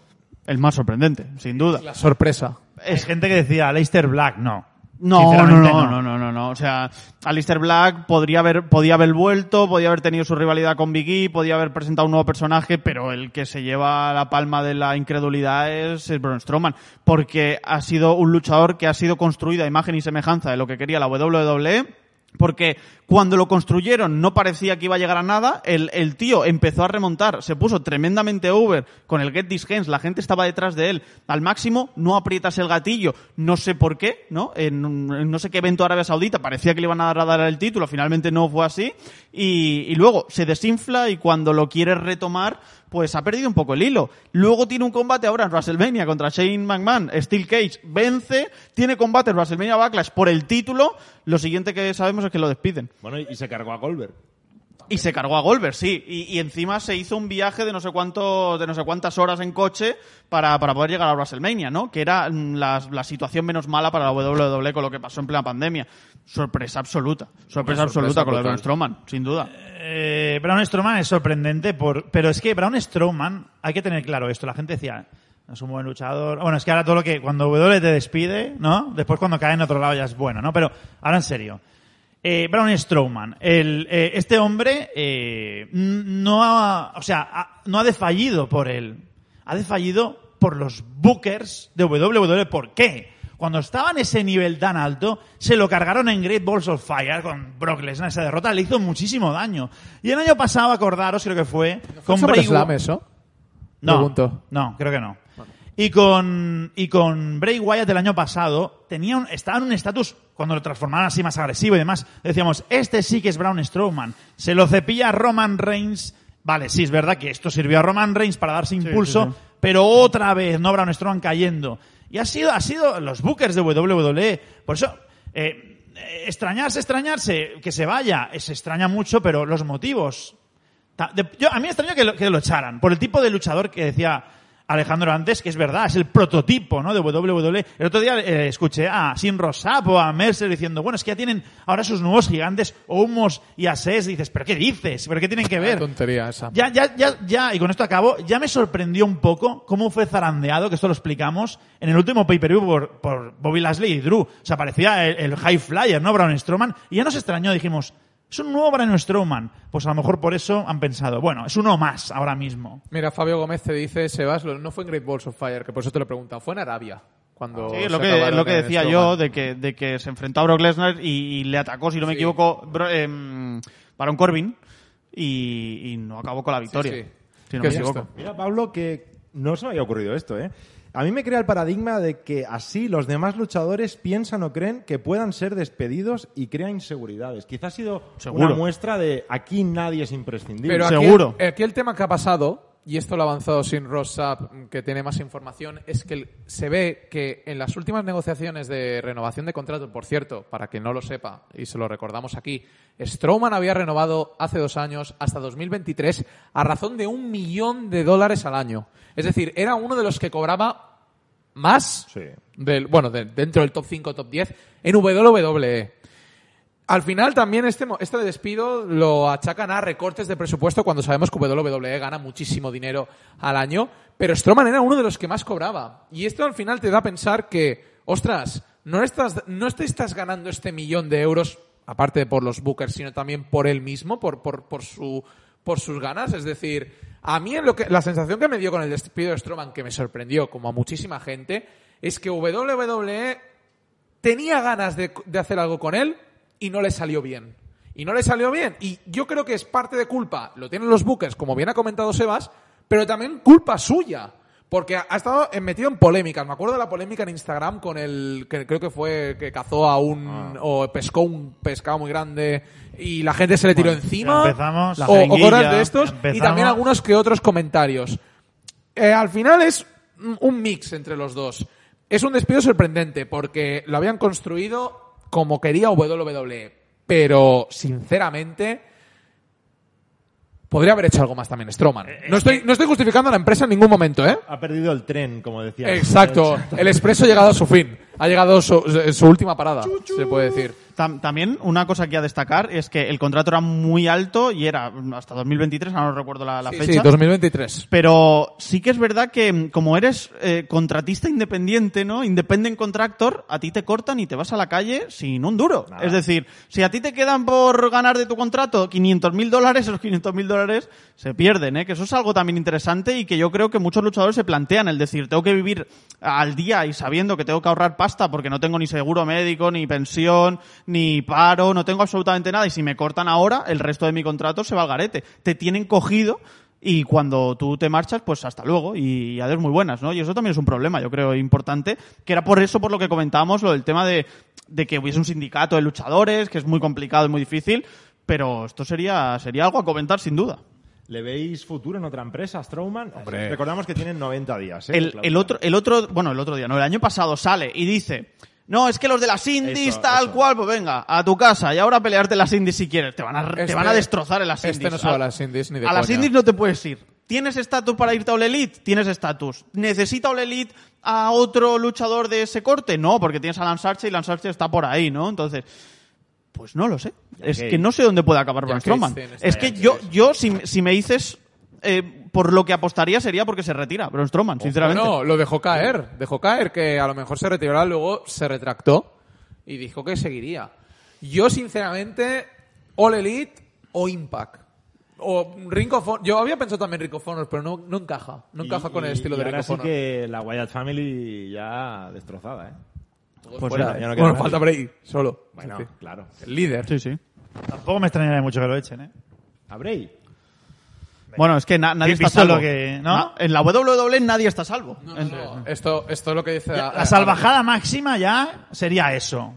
El más sorprendente, sin duda. La sorpresa. Es gente que decía Leicester Black, no. No, no, Sinceramente, no, no, no, no, no. O sea, Alistair Black podría haber, podía haber vuelto, podía haber tenido su rivalidad con Big E, podía haber presentado un nuevo personaje, pero el que se lleva la palma de la incredulidad es el Braun Strowman, porque ha sido un luchador que ha sido construido a imagen y semejanza de lo que quería la WWE. Porque cuando lo construyeron no parecía que iba a llegar a nada, el, el tío empezó a remontar, se puso tremendamente over con el Get These Hands, la gente estaba detrás de él. Al máximo, no aprietas el gatillo, no sé por qué, ¿no? En, no sé qué evento Arabia Saudita parecía que le iban a dar el título, finalmente no fue así, y, y luego se desinfla y cuando lo quiere retomar, pues ha perdido un poco el hilo. Luego tiene un combate ahora en WrestleMania contra Shane McMahon, Steel Cage vence, tiene combate en WrestleMania Backlash por el título, lo siguiente que sabemos es que lo despiden. Bueno, y se cargó a Goldberg. Y se cargó a Goldberg, sí. Y, y encima se hizo un viaje de no sé cuánto, de no sé cuántas horas en coche para, para poder llegar a WrestleMania, ¿no? Que era mm, la, la situación menos mala para la WWE con lo que pasó en plena pandemia. Sorpresa absoluta. Sorpresa, absoluta con lo de Braun. Strowman, sin duda. Eh, Braun Strowman es sorprendente, por, pero es que Braun Strowman, hay que tener claro esto, la gente decía, es un buen luchador. Bueno, es que ahora todo lo que, cuando W te despide, ¿no? Después cuando cae en otro lado ya es bueno, ¿no? Pero ahora en serio. Eh, Braun Strowman, el, eh, este hombre eh, no ha, o sea, ha- no ha desfallido por él, ha desfallido por los bookers de WWE. ¿Por qué? Cuando estaba en ese nivel tan alto, se lo cargaron en Great Balls of Fire con Brock Lesnar. Esa derrota le hizo muchísimo daño. Y el año pasado, acordaros, creo que fue, con ¿Fue Bray SummerSlam Wy- eso? no, Pregunto. no, creo que no. Y con, y con Bray Wyatt el año pasado, tenía un, estaba en un estatus, cuando lo transformaron así más agresivo y demás, decíamos, este sí que es Braun Strowman. Se lo cepilla Roman Reigns. Vale, sí, es verdad que esto sirvió a Roman Reigns para darse impulso, sí, sí. pero otra vez, no Braun Strowman cayendo. Y ha sido, ha sido los bookers de WWE. Por eso, eh, extrañarse, extrañarse, que se vaya, eh, se extraña mucho, pero los motivos yo, a mí me extraña que lo, que lo echaran, por el tipo de luchador que decía Alejandro antes, que es verdad, es el prototipo ¿no? de WWE. El otro día eh, escuché a Sin Rosap o a Mercer diciendo, bueno, es que ya tienen ahora sus nuevos gigantes, Omos y Ases. dices, ¿pero qué dices? ¿Pero qué tienen que ver? tontería esa. Ya, ya, ya, ya, y con esto acabo, ya me sorprendió un poco cómo fue zarandeado, que esto lo explicamos, en el último pay-per-view por, por Bobby Lashley y Drew. O sea, parecía el, el high flyer, ¿no? Braun Strowman. Y ya nos extrañó, dijimos, es un nuevo Braun Strowman. Pues a lo mejor por eso han pensado, bueno, es uno más ahora mismo. Mira, Fabio Gómez te dice, Sebas, no fue en Great Balls of Fire, que por eso te lo he preguntado, fue en Arabia. Cuando Sí, lo que, lo que decía Strowman. yo, de que, de que se enfrentó a Brock Lesnar y, y le atacó, si no me Sí. equivoco, Bro- em, Baron Corbin y, y no acabó con la victoria. sí. Si no ¿Qué me equivoco. Mira, Pablo, que no se me había ocurrido esto, ¿eh? A mí me crea el paradigma de que así los demás luchadores piensan o creen que puedan ser despedidos y crea inseguridades. Quizás ha sido Seguro. una muestra de aquí nadie es imprescindible. Pero aquí, Seguro. aquí el tema que ha pasado, y esto lo ha avanzado sin Rossap, que tiene más información, es que se ve que en las últimas negociaciones de renovación de contrato, por cierto, para que no lo sepa, y se lo recordamos aquí, Strowman había renovado hace dos años hasta 2023 a razón de un millón de dólares al año. Es decir, era uno de los que cobraba más, Sí. del, bueno, de- dentro del top 5, top 10, en WWE. Al final también este, este despido lo achacan a recortes de presupuesto cuando sabemos que WWE gana muchísimo dinero al año, pero Strowman era uno de los que más cobraba. Y esto al final te da a pensar que, ostras, no, estás, no te estás ganando este millón de euros, aparte por los bookers, sino también por él mismo, por, por, por, su, por sus ganas. Es decir, a mí en lo que, la sensación que me dio con el despido de Strowman, que me sorprendió, como a muchísima gente, es que WWE tenía ganas de, de hacer algo con él y no le salió bien. Y no le salió bien. Y yo creo que es parte de culpa, lo tienen los bookers, como bien ha comentado Sebas, pero también culpa suya. Porque ha estado metido en polémicas. Me acuerdo de la polémica en Instagram con el que creo que fue que cazó a un o pescó un pescado muy grande y la gente se le tiró encima. empezamos, o, cosas de estos y también algunos que otros comentarios. Eh, al final es un- un mix entre los dos. Es un despido sorprendente porque lo habían construido como quería WWE. Pero, sinceramente, podría haber hecho algo más también Strowman. No estoy, no estoy justificando a la empresa en ningún momento, ¿eh? Ha perdido el tren, como decía. Exacto. El expreso ha llegado a su fin. Ha llegado su, su última parada, se puede decir. Tam- también una cosa que a destacar es que el contrato era muy alto y era hasta 2023, ahora no recuerdo la, la Sí, fecha. sí, 2023. Pero sí que es verdad que mm, como eres eh, contratista independiente, ¿no? Independent contractor, a ti te cortan y te vas a la calle sin un duro. Es decir, si a ti te quedan por ganar de tu contrato 500 mil dólares, esos 500 mil dólares se pierden, ¿eh? Que eso es algo también interesante y que yo creo que muchos luchadores se plantean, el decir, tengo que vivir al día y sabiendo que tengo que ahorrar pasta porque no tengo ni seguro médico, ni pensión, ni paro, no tengo absolutamente nada y si me cortan ahora, el resto de mi contrato se va al garete. Te tienen cogido y cuando tú te marchas, pues hasta luego y adiós muy buenas, ¿no? Y eso también es un problema, yo creo, importante, que era por eso por lo que comentábamos, lo del tema de, de que hubiese un sindicato de luchadores, que es muy complicado y muy difícil, pero esto sería, sería algo a comentar sin duda. ¿Le veis futuro en otra empresa, Strowman? Hombre. Recordamos que tienen 90 días. ¿eh? El otro, el otro, bueno, el otro día, no, el año pasado sale y dice, no, es que los de las indies, Eso, tal eso. cual, pues venga, a tu casa y ahora a pelearte las indies si quieres. Te van a, te Este- van a destrozar en las indies. este no se va a las indies ni de A las indies no te puedes ir. ¿Tienes estatus para irte a All Elite? Tienes estatus. ¿Necesita All Elite a otro luchador de ese corte? No, porque tienes a Lance Archer y Lance Archer está por ahí, ¿no? Entonces, pues no lo sé. Es que no sé dónde puede acabar Braun Strowman. Es que yo, yo si, si me dices eh, por lo que apostaría sería porque se retira Braun Strowman, sinceramente. No, lo dejó caer. Dejó caer que a lo mejor se retirará, luego se retractó y dijo que seguiría. Yo, sinceramente, All Elite o Impact. O Ring of Honor. Yo había pensado también Ring of Honor, pero no, no encaja. No Y- encaja con el y- estilo y de Ring ahora of sí Honor. que la Wyatt Family ya destrozada, ¿eh? Pues fuera, nada, ya no queda bueno, nadie. falta Bray, solo. Bueno, En fin. claro. El líder. Sí, sí. Tampoco me extrañaría mucho que lo echen, ¿eh? ¿A Bray? Bueno, es que na- nadie ¿Has está salvo. lo que- no? Na- En la WWE nadie está salvo. No, no, Esto, esto es lo que dice... Ya, a- la a- salvajada máxima ya sería eso.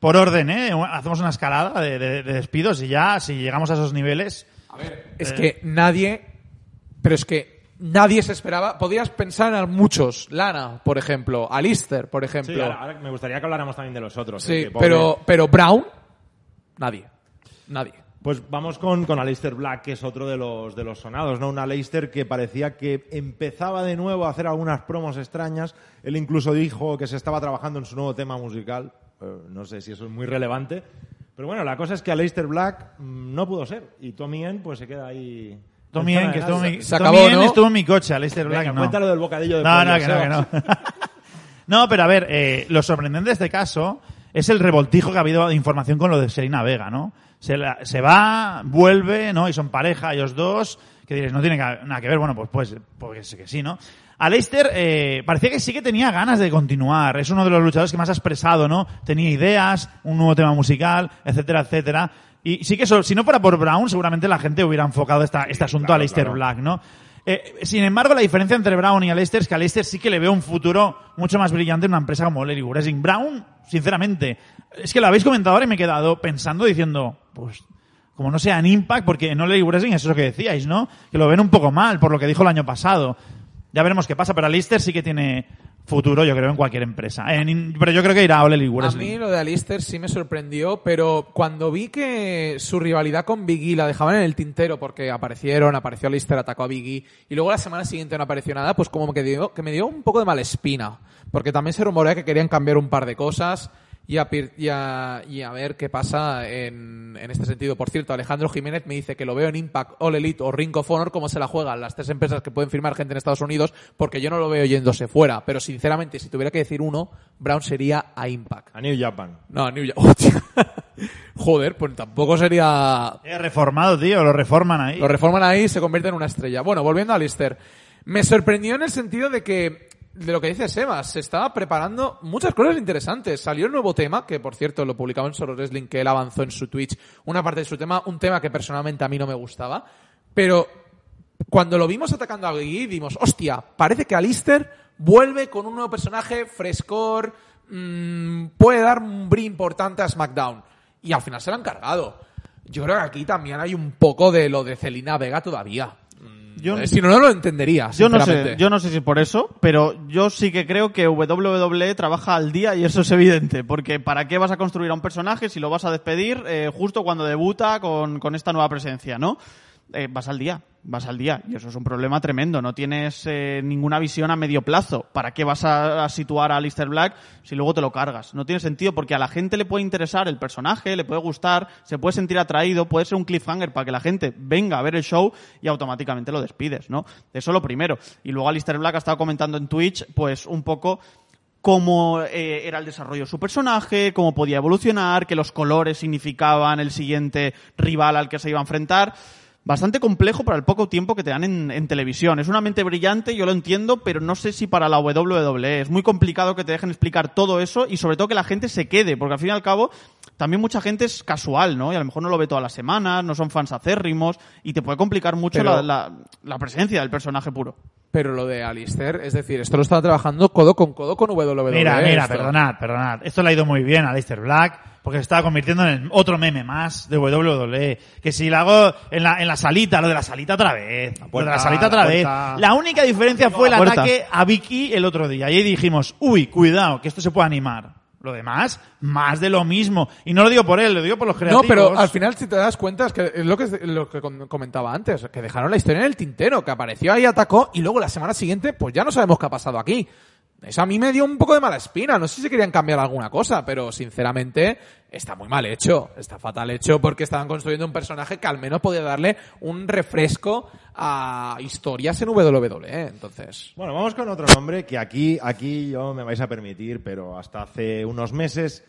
Por orden, ¿eh? Hacemos una escalada de, de- de despidos y ya, si llegamos a esos niveles... A ver, es que nadie, pero es que nadie se esperaba. Podías pensar en muchos. Lana, por ejemplo. Alistair, por ejemplo. Sí, ahora, ahora me gustaría que habláramos también de los otros. Sí, ¿eh? Que pobre- pero, pero Brown, nadie. Nadie. Pues vamos con, con Aleister Black, que es otro de los, de los sonados, ¿no? Un Aleister que parecía que empezaba de nuevo a hacer algunas promos extrañas. Él incluso dijo que se estaba trabajando en su nuevo tema musical. Eh, no sé si eso es muy relevante. Pero bueno, la cosa es que Aleister Black mm, no pudo ser. Y Tommy End pues se queda ahí... Tommy en zona End, que estuvo mi, Se Tommy acabó, ¿no? estuvo en mi coche, Aleister Black Venga, no. cuéntalo del bocadillo de No, pollo, no, que no, que no. no, pero a ver, eh, lo sorprendente de este caso es el revoltijo que ha habido de información con lo de Selena Vega, ¿no? Se, la- se va, vuelve, ¿no? Y son pareja ellos dos, que diréis, no tiene nada que ver, bueno, pues, pues, pues que sí, ¿no? Aleister eh, parecía que sí que tenía ganas de continuar, es uno de los luchadores que más ha expresado, ¿no? Tenía ideas, un nuevo tema musical, etcétera, etcétera. Y sí que eso, si no fuera por Brown, seguramente la gente hubiera enfocado esta, este asunto claro, a Aleister claro. Black, ¿no? Eh, sin embargo, la diferencia entre Brown y Aleister es que Aleister sí que le veo un futuro mucho más brillante en una empresa como Lely Wrestling. Brown, sinceramente, es que lo habéis comentado ahora y me he quedado pensando diciendo, pues, como no sea en Impact, porque no Lely Wrestling es eso que decíais, ¿no? Que lo ven un poco mal por lo que dijo el año pasado. Ya veremos qué pasa, pero Aleister sí que tiene futuro, yo creo, en cualquier empresa. Pero yo creo que irá a A mí lo de Alistair sí me sorprendió, pero cuando vi que su rivalidad con Biggie la dejaban en el tintero porque aparecieron, apareció Alistair, atacó a Biggie y luego la semana siguiente no apareció nada, pues como que me dio un poco de mala espina, porque también se rumorea que querían cambiar un par de cosas y a, pir- y a, y a ver qué pasa en, en este sentido. Por cierto, Alejandro Jiménez me dice que lo veo en Impact, All Elite o Ring of Honor como se la juegan las tres empresas que pueden firmar gente en Estados Unidos, porque yo no lo veo yéndose fuera, pero sinceramente si tuviera que decir uno, Brown sería a Impact. A New Japan. No, New York. Hostia. Joder, pues tampoco sería. Eh, reformado, tío, lo reforman ahí. Lo reforman ahí y se convierte en una estrella. Bueno, volviendo a Lister. Me sorprendió en el sentido de que, de lo que dice Sebas, se estaba preparando muchas cosas interesantes. Salió el nuevo tema, que por cierto lo publicaba en Solo Wrestling, que él avanzó en su Twitch, una parte de su tema, un tema que personalmente a mí no me gustaba. Pero cuando lo vimos atacando a Biggie, dimos, hostia, parece que Alistair vuelve con un nuevo personaje, frescor, mm, puede dar un brin importante a SmackDown. Y al final se lo han cargado. Yo creo que aquí también hay un poco de lo de Celina Vega todavía. Yo- eh, si no, no lo entendería. Yo no sé, yo no sé si por eso, pero yo sí que creo que WWE trabaja al día y eso es evidente, porque ¿para qué vas a construir a un personaje si lo vas a despedir eh, justo cuando debuta con, con esta nueva presencia, no? Eh, vas al día, vas al día y eso es un problema tremendo. No tienes eh, ninguna visión a medio plazo. ¿Para qué vas a, situar a Lister Black si luego te lo cargas? No tiene sentido porque a la gente le puede interesar el personaje, le puede gustar, se puede sentir atraído, puede ser un cliffhanger para que la gente venga a ver el show y automáticamente lo despides, ¿no? Eso lo primero. Y luego Alistair Black ha estado comentando en Twitch, pues un poco cómo eh, era el desarrollo de su personaje, cómo podía evolucionar, que los colores significaban el siguiente rival al que se iba a enfrentar. Bastante complejo para el poco tiempo que te dan en, en televisión. Es una mente brillante, yo lo entiendo, pero no sé si para la WWE. Es muy complicado que te dejen explicar todo eso y sobre todo que la gente se quede, porque al fin y al cabo también mucha gente es casual, ¿no? Y a lo mejor no lo ve todas las semanas, no son fans acérrimos y te puede complicar mucho Pero- la, la- la presencia del personaje puro. Pero lo de Alistair, es decir, esto lo estaba trabajando codo con codo con WWE. Mira, mira, esto. perdonad, perdonad. Esto le ha ido muy bien a Aleister Black porque se estaba convirtiendo en el otro meme más de WWE. Que si lo hago en la, en la salita, lo de la salita otra vez. lo de la salita otra la vez. La única diferencia fue el ataque a Vicky el otro día. Y ahí dijimos, uy, cuidado, que esto se puede animar. Lo demás, más de lo mismo. Y no lo digo por él, lo digo por los No, creativos. pero al final, si te das cuenta, es que es lo que, lo que com- comentaba antes, que dejaron la historia en el tintero, que apareció ahí, atacó, y luego la semana siguiente, pues ya no sabemos qué ha pasado aquí. Eso a mí me dio un poco de mala espina. No sé si querían cambiar alguna cosa, pero sinceramente está muy mal hecho. Está fatal hecho porque estaban construyendo un personaje que al menos podía darle un refresco a historias en WWE. Entonces, Bueno, vamos con otro nombre que aquí, aquí yo me vais a permitir, pero hasta hace unos meses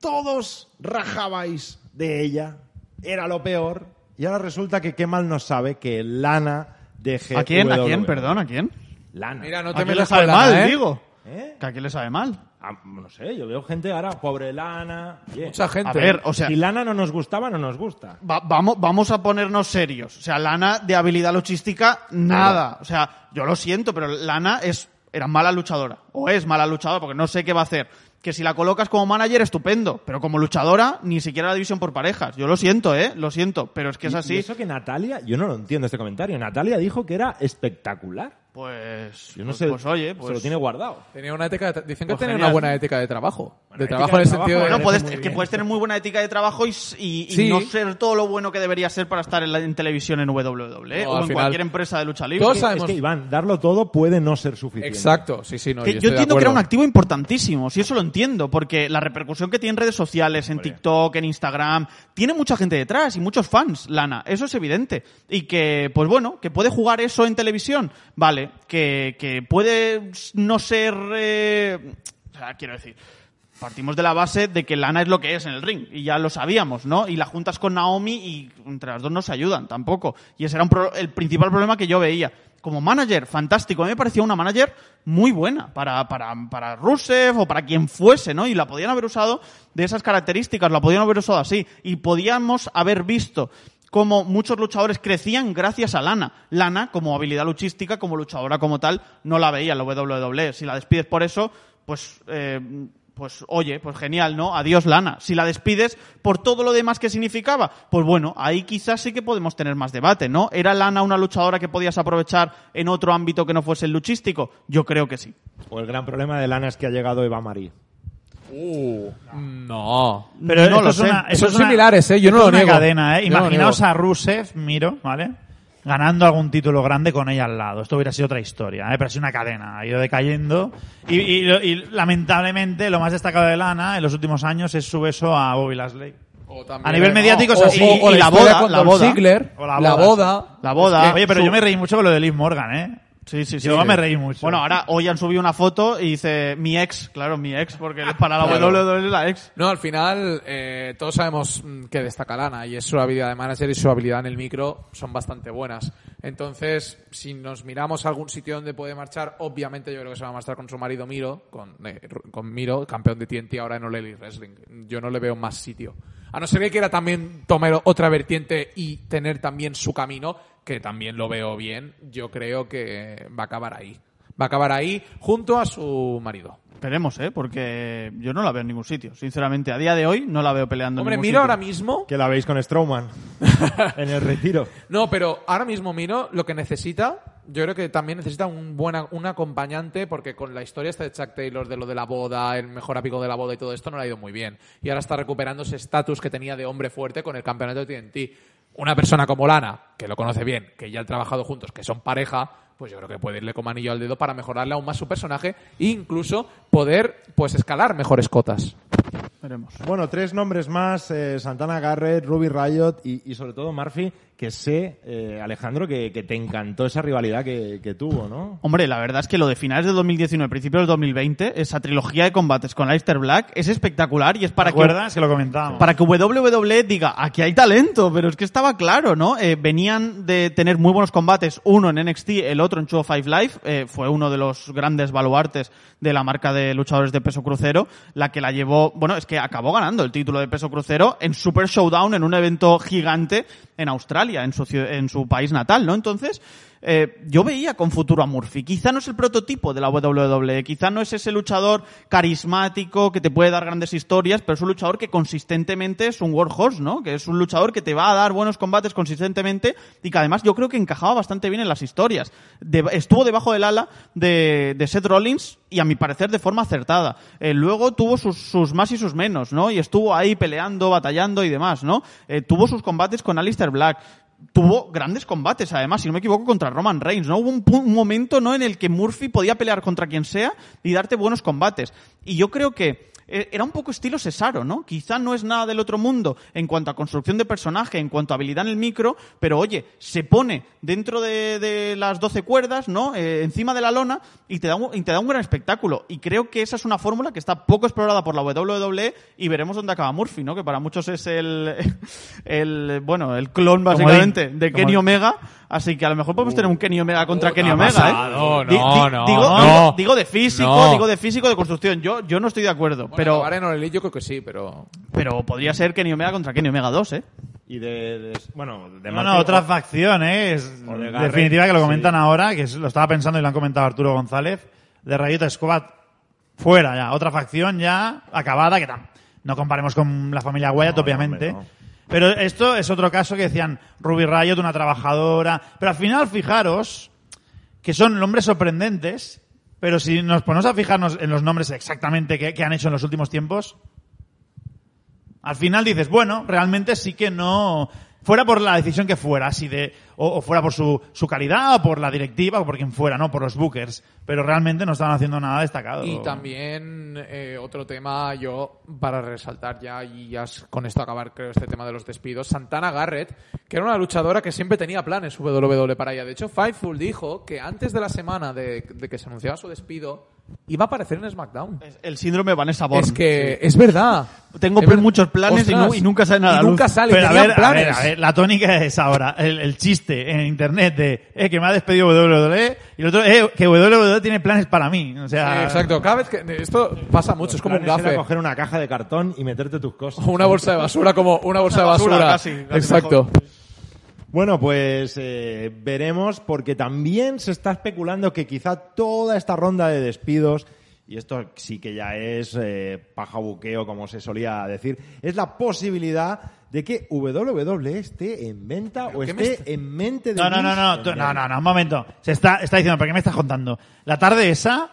todos rajabais de ella, era lo peor, y ahora resulta que qué mal nos sabe que Lana deje ¿A quién? ¿A quién? Perdón, ¿a quién? Lana. mira, no ¿A te con Lana, mal, ¿eh? digo? ¿Eh? ¿Que a quién le sabe mal? Ah, no sé, yo veo gente ahora, pobre Lana. Oye, Mucha gente. A ver, o sea, si Lana no nos gustaba, no nos gusta. va- vamos, vamos a ponernos serios. O sea, Lana de habilidad luchística, nada. O sea, yo lo siento, pero Lana es, era mala luchadora. O es mala luchadora, porque no sé qué va a hacer. Que si la colocas como manager, estupendo. Pero como luchadora, ni siquiera la división por parejas. Yo lo siento, ¿eh? Lo siento. Pero es que es Y- así. Y eso que Natalia, yo no lo entiendo este comentario. Natalia dijo que era espectacular. Pues, Yo no pues, sé, pues, oye, se pues lo tiene guardado. Tenía una ética de dicen que Pues tenía genial. una buena ética de trabajo. Bueno, de trabajo en el trabajo, sentido de... bueno, puedes, es que puedes tener muy buena ética de trabajo y, s- y- y Sí. no ser todo lo bueno que debería ser para estar en, la, en televisión en WWE No, o al en final- cualquier empresa de lucha libre. Todos Es sabemos... que, Iván, darlo todo puede no ser suficiente. Exacto, sí, sí, no, Que yo, yo estoy de entiendo que era un activo importantísimo, si eso lo entiendo, porque la repercusión que tiene en redes sociales, en TikTok, en Instagram, tiene mucha gente detrás y muchos fans, Lana, eso es evidente. Y que, pues bueno, que puede jugar eso en televisión, vale, que, puede no ser... eh, quiero decir... Partimos de la base de que Lana es lo que es en el ring, y ya lo sabíamos, ¿no? Y la juntas con Naomi y entre las dos no se ayudan tampoco. Y ese era el principal problema que yo veía. Como manager, fantástico. A mí me parecía una manager muy buena para, para, para Rusev o para quien fuese, ¿no? Y la podían haber usado de esas características, la podían haber usado así. Y podíamos haber visto cómo muchos luchadores crecían gracias a Lana. Lana, como habilidad luchística, como luchadora como tal, no la veía en la WWE. Si la despides por eso, pues... eh, pues oye, pues genial, ¿no? Adiós Lana. Si la despides por todo lo demás que significaba, pues bueno, ahí quizás sí que podemos tener más debate, ¿no? ¿Era Lana una luchadora que podías aprovechar en otro ámbito que no fuese el luchístico? Yo creo que sí. O el gran problema de Lana es que ha llegado Eva Marie. No. Pero No lo es sé. una- Son es una- similares, ¿eh? Yo no lo es una niego. cadena, ¿eh? Yo Imaginaos a Rusev, Miro, ¿vale? Ganando algún título grande con ella al lado. Esto hubiera sido otra historia, ¿eh? Pero ha sido una cadena. Ha ido decayendo. Y, y- y, lamentablemente, lo más destacado de Lana en los últimos años es su beso a Bobby Lashley. O también- A nivel mediático es así. o- o Y la boda, la boda. Ziggler, O la la boda, boda. La boda. Oye, pero su- yo me reí mucho con lo de Liv Morgan, ¿eh? Sí, sí, sí. Yo me reí mucho. Bueno, ahora hoy han subido una foto y dice mi ex, claro, mi ex, porque para la Claro. WWE es la ex. No, al final eh, todos sabemos mm, que destaca Lana y es su habilidad de manager y su habilidad en el micro son bastante buenas. Entonces, si nos miramos a algún sitio donde puede marchar, obviamente yo creo que se va a marchar con su marido Miro, con, eh, con Miro, campeón de TNT ahora en All Elite Wrestling. Yo no le veo más sitio. A no ser que quiera también tomar otra vertiente y tener también su camino, que también lo veo bien, yo creo que va a acabar ahí. Va a acabar ahí junto a su marido. Esperemos, ¿eh? Porque yo no la veo en ningún sitio. Sinceramente, a día de hoy no la veo peleando Hombre, en ningún Miro sitio. ahora mismo Que la veis con Strowman en el retiro. No, pero ahora mismo Miro lo que necesita, yo creo que también necesita un buena, un acompañante porque con la historia esta de Chuck Taylor de lo de la boda, el mejor amigo de la boda y todo esto no le ha ido muy bien. Y ahora está recuperando ese estatus que tenía de hombre fuerte con el campeonato de TNT. Una persona como Lana, que lo conoce bien, que ya han trabajado juntos, que son pareja, pues yo creo que puede irle como anillo al dedo para mejorarle aún más su personaje e incluso poder pues escalar mejores cotas. Veremos. Bueno, tres nombres más, eh, Santana Garrett, Ruby Riot y, y sobre todo Murphy, que sé, eh, Alejandro, que, que te encantó esa rivalidad que, que tuvo, ¿no? Hombre, la verdad es que lo de finales de 2019, principios del 2020, esa trilogía de combates con Aleister Black es espectacular y es para ¿Te que acuerdas? Que lo comentábamos. para que WWE diga, aquí hay talento, pero es que estaba claro, ¿no? Eh, venían de tener muy buenos combates, uno en NXT, el otro en 205 Live, eh, fue uno de los grandes baluartes de la marca de luchadores de peso crucero, la que la llevó, bueno, es que acabó ganando el título de peso crucero en Super Showdown, en un evento gigante en Australia, en su, en su país natal, ¿no? Entonces, eh, yo veía con futuro a Murphy. Quizá no es el prototipo de la WWE, quizá no es ese luchador carismático que te puede dar grandes historias, pero es un luchador que consistentemente es un workhorse, ¿no? Que es un luchador que te va a dar buenos combates consistentemente y que además yo creo que encajaba bastante bien en las historias. De- estuvo debajo del ala de, Seth Rollins y a mi parecer de forma acertada. Eh, luego tuvo sus, sus más y sus menos, ¿no? Y estuvo ahí peleando, batallando y demás, ¿no? Eh, tuvo sus combates con Alistair Black tuvo grandes combates, además, si no me equivoco, contra Roman Reigns, ¿no? Hubo un, un momento, ¿no?, en el que Murphy podía pelear contra quien sea y darte buenos combates. Y yo creo que era un poco estilo Cesaro, ¿no? Quizá no es nada del otro mundo en cuanto a construcción de personaje, en cuanto a habilidad en el micro, pero oye, se pone dentro de, de las 12 cuerdas, ¿no? Eh, encima de la lona y te, da un, y te da un gran espectáculo. Y creo que esa es una fórmula que está poco explorada por la WWE y veremos dónde acaba Murphy, ¿no? Que para muchos es el, el bueno, el clon básicamente de Kenny. Omega. Así que a lo mejor podemos tener un Kenny Omega contra Uh, Kenny no Omega, pasado, ¿eh? no, Di- di- no, digo, no. digo- digo de físico, No. digo de físico, de construcción. Yo, yo no estoy de acuerdo, Bueno, pero, acabar en yo creo que sí, pero... pero podría ser Kenny Omega contra Kenny Omega 2, ¿eh? Y de, de- bueno, de No, no, Murphy- otra facción, ¿eh? Es o de en Garrett, definitiva que lo sí. comentan ahora, que es- lo estaba pensando y lo han comentado Arturo González, de Rayito Squad fuera ya, otra facción ya acabada, que tam- no comparemos con la familia Wyatt, No, no, obviamente. hombre, no. Pero esto es otro caso que decían Ruby Riot, una trabajadora. Pero al final, fijaros que son nombres sorprendentes, pero si nos ponemos a fijarnos en los nombres exactamente que, que han hecho en los últimos tiempos, al final dices, bueno, realmente sí que no. Fuera por la decisión que fuera, así de. O, o fuera por su, su calidad, o por la directiva, o por quien fuera, ¿no? Por los bookers. Pero realmente no estaban haciendo nada destacado. Y también eh, otro tema, yo, para resaltar ya, y ya con esto acabar, creo, este tema de los despidos, Santana Garrett, que era una luchadora que siempre tenía planes WWE para ella. De hecho, Fightful dijo que antes de la semana de, de que se anunciaba su despido, iba a aparecer en SmackDown. El síndrome Vanessa Born. Es que es verdad. Tengo Es muchos planes y nu- y nunca sale nada Y nunca luz. sale. Pero a ver, a ver, a ver, la tónica es ahora el, el chiste en internet de eh, que me ha despedido WWE y el otro eh, que WWE tiene planes para mí. O sea, Sí, exacto. Cada vez que esto pasa mucho, es como un gafe. coger una caja de cartón y meterte tus cosas. O una bolsa de basura, como una bolsa de basura, basura. casi, casi Exacto. mejor. Bueno, pues eh, veremos porque también se está especulando que quizá toda esta ronda de despidos, y esto sí que ya es eh, paja buqueo como se solía decir, es la posibilidad de que WWE esté en venta o me esté está- en mente de No, no, no, no, tú- no, no, no, un momento. Se está, está diciendo, ¿por qué me estás contando? La tarde esa,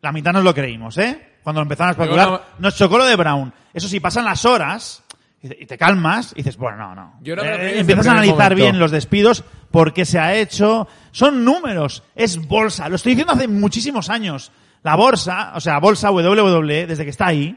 la mitad nos lo creímos, ¿eh? Cuando empezaron a especular, no- nos chocó lo de Brown. Eso sí, pasan las horas y te, calmas y dices, bueno, no, no. Yo no me Eh, desde empiezas a analizar momento. bien los despidos, por qué se ha hecho. Son números, es bolsa. Lo estoy diciendo hace muchísimos años. La bolsa, o sea, bolsa WWE, desde que está ahí,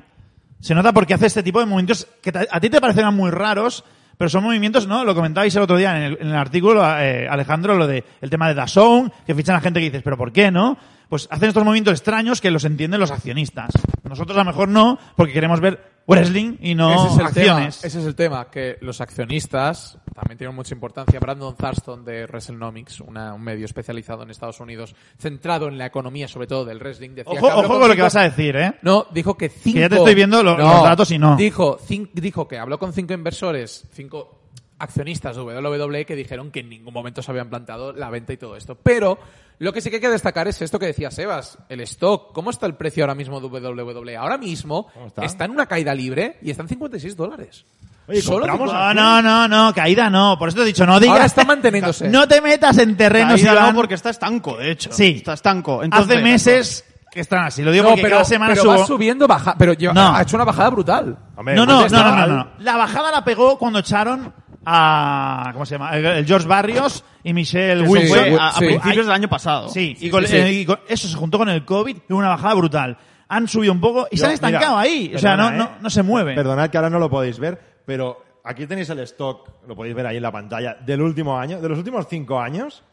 se nota porque hace este tipo de movimientos que a ti te parecerán muy raros, pero son movimientos, ¿no? Lo comentabais el otro día en el, en el artículo, eh, Alejandro, lo de el tema de Dazón, que fichan a gente que dices, pero ¿por qué no? Pues hacen estos movimientos extraños que los entienden los accionistas. Nosotros a lo mejor no, porque queremos ver wrestling y no ese es el acciones. Tema, ese es el tema, que los accionistas también tienen mucha importancia. Brandon Thurston de WrestleNomics, una- un medio especializado en Estados Unidos, centrado en la economía, sobre todo del wrestling, decía Ojo, que ojo con lo que vas a decir, ¿eh? No, dijo que cinco... ya te estoy viendo lo- los datos y no. Dijo, cin- dijo que habló con cinco inversores, cinco accionistas de WWE que dijeron que en ningún momento se habían planteado la venta y todo esto. Pero lo que sí que hay que destacar es esto que decía Sebas, el stock. ¿Cómo está el precio ahora mismo de WWE? Ahora mismo ¿Cómo está? está? en una caída libre y está en 56 dólares. Oye, Solo compramos 50. No, no, no, no, caída no. Por eso te he dicho, no digas. Ahora está manteniéndose. No te metas en terrenos, Caída Iván. no, porque está estanco, de hecho. Sí. Está estanco. Entonces, Hace meses que están así. Lo digo No, porque pero, cada semana pero subo. va subiendo, baja, pero lleva- No. ha hecho una bajada brutal. Hombre, No, no, no, no, no. La bajada la pegó cuando echaron a. ¿Cómo se llama? El, el George Barrios y Michelle Wilson. fue a, a sí. principios del año pasado. Sí, y, Sí, con- sí, sí. eh, y con- eso se juntó con el COVID y una bajada brutal. Han subido un poco y se han estancado mira, ahí. O sea, no, no, ¿eh? no se mueven. Perdonad que ahora no lo podéis ver, pero aquí tenéis el stock, lo podéis ver ahí en la pantalla, del último año, de los últimos cinco años.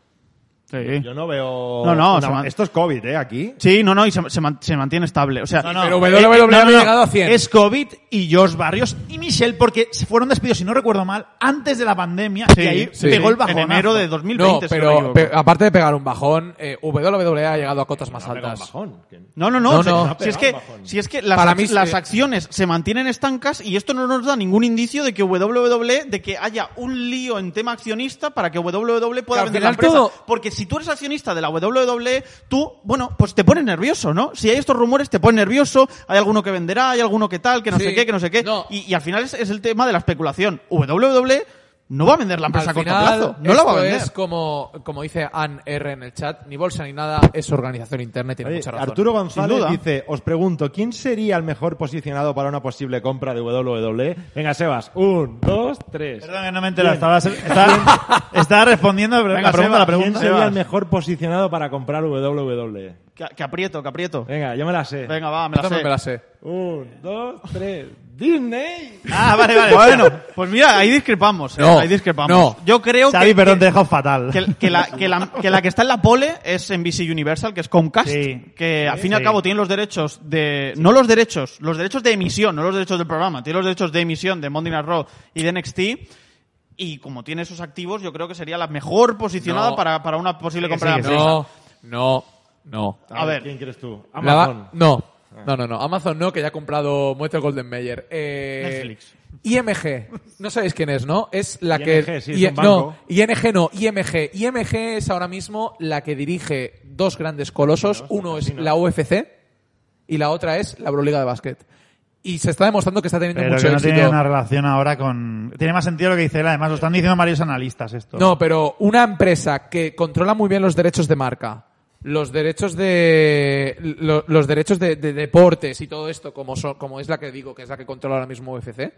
Sí. Yo no veo. No, no, una- man- Esto es COVID, ¿eh? Aquí. Sí, no, no, y se, se man- se mantiene estable. O sea, No, no, Pero eh, WWE eh, no, ha llegado a 100. Es COVID y George Barrios y Michelle porque se fueron despedidos, si no recuerdo mal, antes de la pandemia Sí, y ahí sí. pegó el en bajonazo. enero de 2020. No, pero pe- aparte de pegar un bajón, eh, WWE ha llegado a cotas más altas. bajón, que- No, no, no. No, si- no. Si, es que, bajón. si es que las, Para mí, las acciones se mantienen estancas y esto no nos da ningún indicio de que WWE, de que haya un lío en tema accionista para que WWE pueda vender la empresa. todo- Porque si tú eres accionista de la WWE, tú, bueno, pues te pones nervioso, ¿no? Si hay estos rumores, te pones nervioso, hay alguno que venderá, hay alguno que tal, que no Sí. sé qué, que no sé qué. No. Y, y al final es, es el tema de la especulación. WWE no va a vender la empresa Al a corto final, plazo. No la va a vender. es como, como dice Ann R en el chat, ni bolsa ni nada, es organización interna y tiene Oye, mucha razón. Arturo González dice, os pregunto, ¿quién sería el mejor posicionado para una posible compra de WWE? Venga, Sebas, un, dos, tres. Perdón que no me he enterado. Estaba, estaba, estaba respondiendo pero Venga, la pregunta, ¿Quién sería Sebas. el mejor posicionado para comprar WWE? Que, que aprieto, que aprieto. Venga, yo me la sé. Venga, va, me la sé. me la sé. Un, dos, tres. Disney. Ah, vale, vale. Bueno, pues mira, ahí discrepamos. ¿eh? No, ahí discrepamos. no. Yo creo Xavi, que, perdón, que- te he dejado fatal. que, que la, que, la, que la que está en la pole es NBC Universal, que es Comcast, Sí. que al fin y al cabo tiene los derechos de... No los derechos, los derechos de emisión, no los derechos del programa. Tiene los derechos de emisión de Monday Night Raw y de NXT. Y como tiene esos activos, yo creo que sería la mejor posicionada No. para, para una posible compra sí, de la empresa. No, no, no. A ver. ¿Quién quieres tú? Amazon. no, no, no, no. Amazon no, que ya ha comprado Muestra Golden Mayer. Eh, Netflix. IMG. No sabéis quién es, ¿no? Es la IMG, que... sí, es I- un banco. No, ING no, IMG. IMG es ahora mismo la que dirige dos grandes colosos. Uno es la UFC y la otra es la Euroliga de Básquet. y se está demostrando que está teniendo Pero mucho que no éxito. tiene una relación ahora con... Tiene más sentido lo que dice él, además lo están diciendo varios analistas esto. No, pero una empresa que controla muy bien los derechos de marca, los derechos de lo- los derechos de, de deportes y todo esto, como son- como es la que digo, que es la que controla ahora mismo UFC,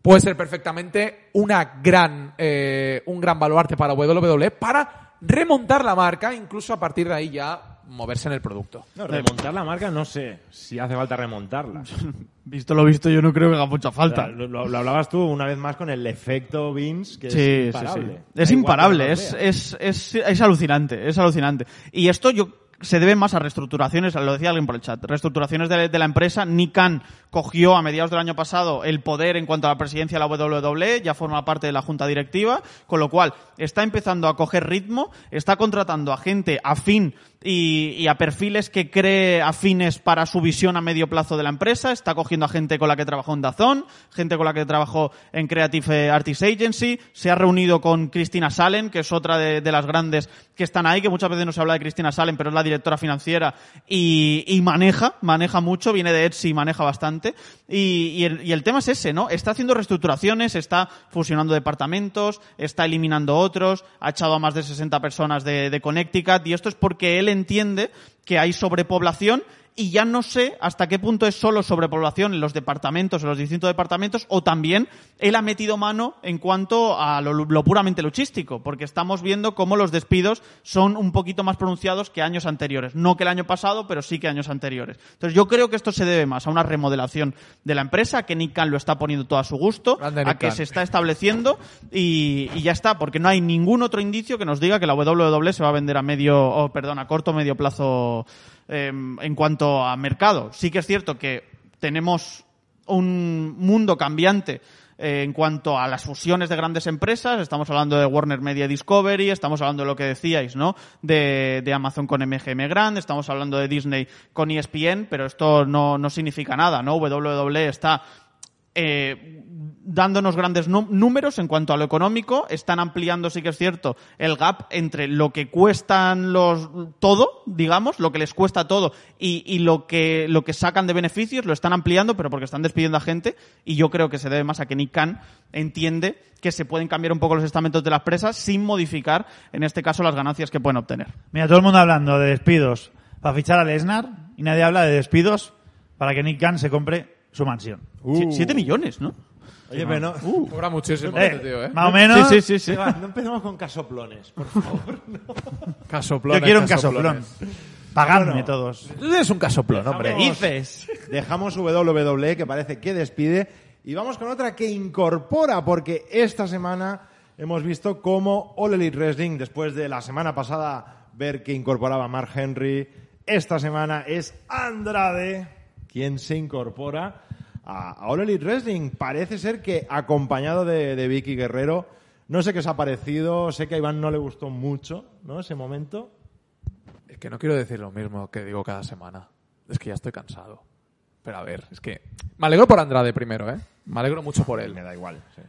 puede ser perfectamente una gran eh, un gran baluarte para WWE para remontar la marca, incluso a partir de ahí ya moverse en el producto. No, remontar la marca no sé si hace falta remontarla. Visto lo visto, yo no creo que haga mucha O sea, falta. lo, hablabas tú una vez más con el efecto Vince, que Sí, es imparable. sí. Es imparable, es, es, es, es alucinante, es alucinante. Y esto yo se debe más a reestructuraciones, lo decía alguien por el chat, reestructuraciones de, de la empresa. Nick Khan cogió a mediados del año pasado el poder en cuanto a la presidencia de la WWE, ya forma parte de la junta directiva, con lo cual está empezando a coger ritmo, está contratando a gente afín y, y a perfiles que cree afines para su visión a medio plazo de la empresa, está cogiendo a gente con la que trabajó en Dazón, gente con la que trabajó en Creative Artists Agency, se ha reunido con Cristina Salen, que es otra de, de las grandes que están ahí, que muchas veces no se habla de Cristina Salen, pero es la directora financiera y, y maneja, maneja mucho, viene de Etsy y maneja bastante. Y, el, y el tema es ese, ¿no? Está haciendo reestructuraciones, está fusionando departamentos, está eliminando otros, ha echado a más de 60 personas de, de Connecticut y esto es porque él entiende que hay sobrepoblación y ya no sé hasta qué punto es solo sobrepoblación en los departamentos, en los distintos departamentos, o también él ha metido mano en cuanto a lo, lo puramente luchístico, porque estamos viendo cómo los despidos son un poquito más pronunciados que años anteriores. No que el año pasado, pero sí que años anteriores. Entonces yo creo que esto se debe más a una remodelación de la empresa, que Nick Khan lo está poniendo todo a su gusto, Grande a que Khan. se está estableciendo y, y ya está, porque no hay ningún otro indicio que nos diga que la WWE se va a vender a medio, o perdón, a corto o medio plazo eh, en cuanto a mercado. Sí que es cierto que tenemos un mundo cambiante eh, en cuanto a las fusiones de grandes empresas, estamos hablando de Warner Media Discovery, estamos hablando de lo que decíais, ¿no? De, Amazon con MGM Grand, estamos hablando de Disney con ESPN, pero esto no, no significa nada, ¿no? WWE está eh, dándonos grandes nú- números en cuanto a lo económico, están ampliando, sí que es cierto, el gap entre lo que cuestan los todo, digamos, lo que les cuesta todo y, y lo que lo que sacan de beneficios, lo están ampliando, pero porque están despidiendo a gente. Y yo creo que se debe más a que Nick entiende que se pueden cambiar un poco los estamentos de las presas sin modificar, en este caso, las ganancias que pueden obtener. Mira, todo el mundo hablando de despidos. Para fichar a Lesnar y nadie habla de despidos para que Nick Khan se compre su mansión. Sie- Siete millones, ¿no? Oye, pero no... Cobra muchísimo Eh, este tío, ¿eh? Más o menos. Sí, sí, sí, no empezamos con casoplones, por favor. Casoplón. Yo quiero un casoplón. Pagadme Bueno. todos. Tú eres un casoplón, hombre. Dejamos- Dejamos WWE, que parece que despide, y vamos con otra que incorpora, porque esta semana hemos visto cómo All Elite Wrestling, después de la semana pasada ver que incorporaba a Mark Henry, esta semana es Andrade quien se incorpora a, a All Elite Wrestling. Parece ser que acompañado de, de Vicky Guerrero. No sé qué os ha parecido, sé que a Iván no le gustó mucho, ¿no? Ese momento. Es que no quiero decir lo mismo que digo cada semana. Es que ya estoy cansado. Pero a ver, es que... Me alegro por Andrade primero, ¿eh? Me alegro mucho por él. Me da igual. sí.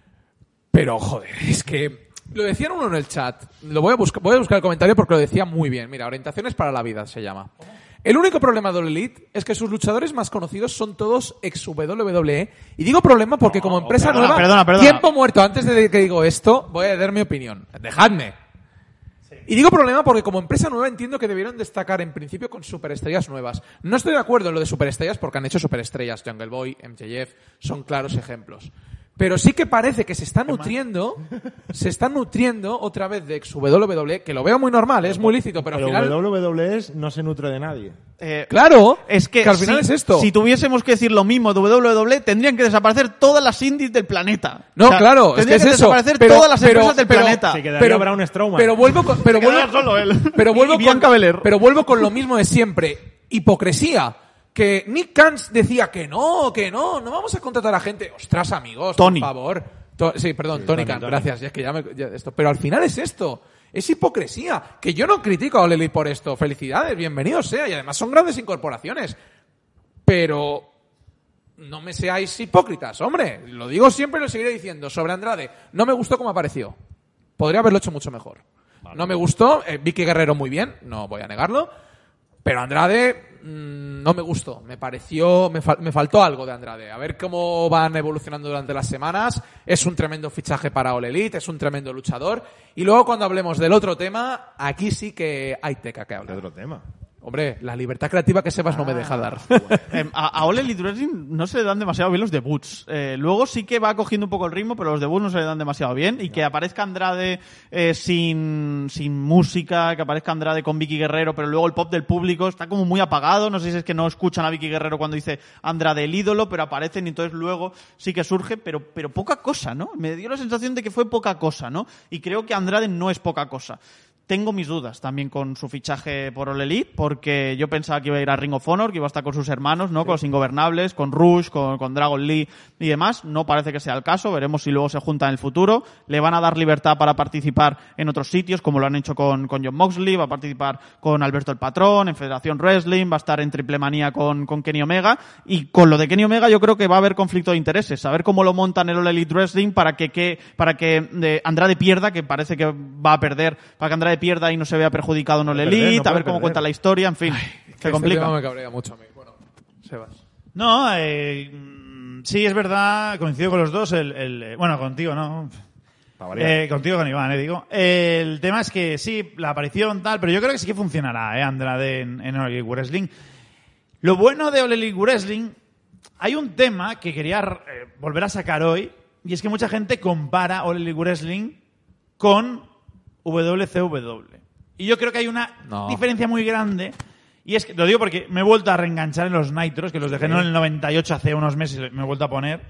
Pero, joder, es que... Lo decían uno en el chat. Lo voy a buscar, voy a buscar el comentario porque lo decía muy bien. Mira, orientaciones para la vida se llama. El único problema de All Elite es que sus luchadores más conocidos son todos ex WWE. Y digo problema porque como empresa perdona, nueva, perdona, perdona. tiempo muerto. Antes de que digo esto, voy a dar mi opinión. Dejadme. Y digo problema porque como empresa nueva entiendo que debieron destacar en principio con superestrellas nuevas. No estoy de acuerdo en lo de superestrellas porque han hecho superestrellas. Jungle Boy, MJF, son claros ejemplos. Pero sí que parece que se está nutriendo, se está nutriendo otra vez de ex WWE, que lo veo muy normal, es muy lícito, pero, Pero al final... WWE no se nutre de nadie. Eh, Claro, Es que, al final si, es esto. Si tuviésemos que decir lo mismo de WWE, tendrían que desaparecer todas las indies del planeta. No, O sea, claro, es que es que, eso. desaparecer Pero- todas las pero- empresas del pero- planeta. Se quedaría Braun Strowman. Pero vuelvo con, pero vuelvo, solo él. Pero vuelvo Y Bianca con, pero vuelvo con lo mismo de siempre. Hipocresía. Que Nick Khan decía que no, que no, no vamos a contratar a gente. Ostras, amigos, Tony. por favor. To- sí, perdón, Tony, Tony, Khan, Tony. gracias. Ya es que ya me, ya esto. Pero al final es esto. Es hipocresía. Que yo no critico a All Elite por esto. Felicidades, bienvenido sea. Y además son grandes incorporaciones. Pero no me seáis hipócritas, hombre. Lo digo siempre y lo seguiré diciendo. Sobre Andrade, no me gustó como apareció. Podría haberlo hecho mucho mejor. No me gustó. eh, Vicky Guerrero muy bien, no voy a negarlo. Pero Andrade mm, no me gustó. Me pareció, me, me faltó algo de Andrade. A ver cómo van evolucionando durante las semanas. Es un tremendo fichaje para All Elite, es un tremendo luchador. Y luego cuando hablemos del otro tema, aquí sí que hay teca que ¿Qué hablar. otro tema? Hombre, la libertad creativa que Sebas no me deja dar. Eh, a, a Ole Wrestling no se le dan demasiado bien los debuts. Eh, luego sí que va cogiendo un poco el ritmo, pero los debuts no se le dan demasiado bien. Y que aparezca Andrade eh, sin, sin música, que aparezca Andrade con Vicky Guerrero, pero luego el pop del público está como muy apagado. No sé si es que no escuchan a Vicky Guerrero cuando dice Andrade el ídolo, pero aparecen y entonces luego sí que surge, pero, pero poca cosa, ¿no? Me dio la sensación de que fue poca cosa, ¿no? Y creo que Andrade no es poca cosa. Tengo mis dudas también con su fichaje por All Elite, porque yo pensaba que iba a ir a Ring of Honor, que iba a estar con sus hermanos, ¿no? Con los Ingobernables, con Rush, con, con Dragon Lee y demás. No parece que sea el caso, veremos si luego se junta en el futuro. Le van a dar libertad para participar en otros sitios, como lo han hecho con, con John Moxley, va a participar con Alberto el Patrón, en Federación Wrestling, va a estar en Triple Manía con, con Kenny Omega. Y con lo de Kenny Omega yo creo que va a haber conflicto de intereses, a ver cómo lo montan el All Elite Wrestling para que, que, para que eh, Andrade pierda, que parece que va a perder, para que Andrade pierda y no se vea perjudicado puede perder, Elite, no a ver cómo perder. cuenta la historia, en fin, se Este complica. me cabrea mucho a mí. Bueno, Sebas. No, eh, sí, es verdad, coincido con los dos. El, el, eh, bueno, contigo, ¿no? Eh, contigo con Iván, eh, digo. Eh, el tema es que sí, la aparición tal, pero yo creo que sí que funcionará, eh, Andrade en, en All Elite Wrestling. Lo bueno de All Elite Wrestling, hay un tema que quería volver a sacar hoy, y es que mucha gente compara All Elite Wrestling con WCW. Y yo creo que hay una No. diferencia muy grande. Y es que, lo digo porque me he vuelto a reenganchar en los Nitros, que los dejé en el 98 hace unos meses me he vuelto a poner.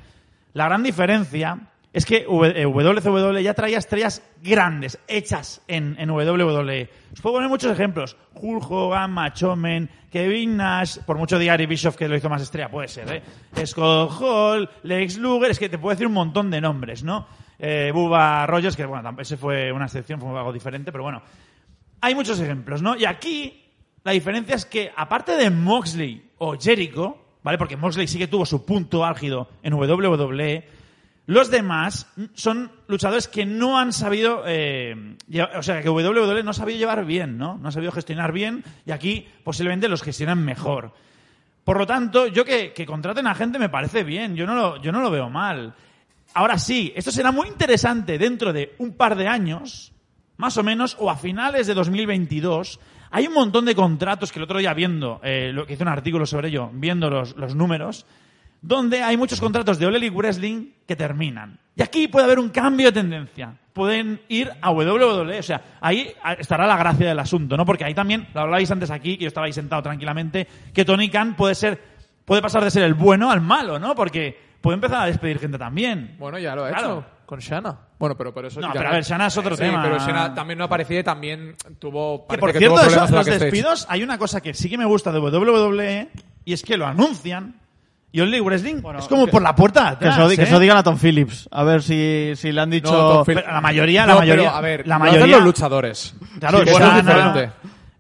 La gran diferencia es que W- eh, WCW ya traía estrellas grandes, hechas en, en WWE. Os puedo poner muchos ejemplos. Hulk Hogan, Macho Man, Kevin Nash, por mucho Gary Bischoff que lo hizo más estrella, puede ser, ¿eh? Scott Hall, Lex Luger, es que te puedo decir un montón de nombres, ¿no? Eh, Bubba Rogers, que bueno, ese fue una excepción, fue algo diferente, pero bueno. Hay muchos ejemplos, ¿no? Y aquí la diferencia es que, aparte de Moxley o Jericho, ¿vale? Porque Moxley sí que tuvo su punto álgido en WWE, los demás son luchadores que no han sabido, eh, o sea, que WWE no ha sabido llevar bien, ¿no? No ha sabido gestionar bien y aquí posiblemente los gestionan mejor. Por lo tanto, yo que, que contraten a gente me parece bien, yo no, lo, yo no lo veo mal. Ahora sí, esto será muy interesante dentro de un par de años, más o menos, o a finales de 2022. Hay un montón de contratos que el otro día viendo, eh, lo que hice un artículo sobre ello, viendo los, los números, donde hay muchos contratos de Elite Wrestling que terminan. Y aquí puede haber un cambio de tendencia. Pueden ir a WWE. O sea, ahí estará la gracia del asunto, ¿no? Porque ahí también, lo hablabais antes aquí, que yo estaba ahí sentado tranquilamente, que Tony Khan puede ser, puede pasar de ser el bueno al malo, ¿no? Porque puede empezar a despedir gente también. Bueno, ya lo ha Claro. hecho con Shana. Bueno, pero, pero eso No, pero a ver, Shana es otro Sí, tema. pero Shana también no aparecía y también tuvo. Que por que cierto, tuvo eso, los despidos, hay una cosa que sí que me gusta de WWE y es que lo anuncian. Y Elite Wrestling es como que- por la puerta de Que atrás, eso, que ¿eh? eso digan a Tom Phillips, a ver si, si le han dicho... Pero la mayoría, la No, mayoría, pero, a ver, la lo mayoría los luchadores. Claro, Sí, eso es diferente.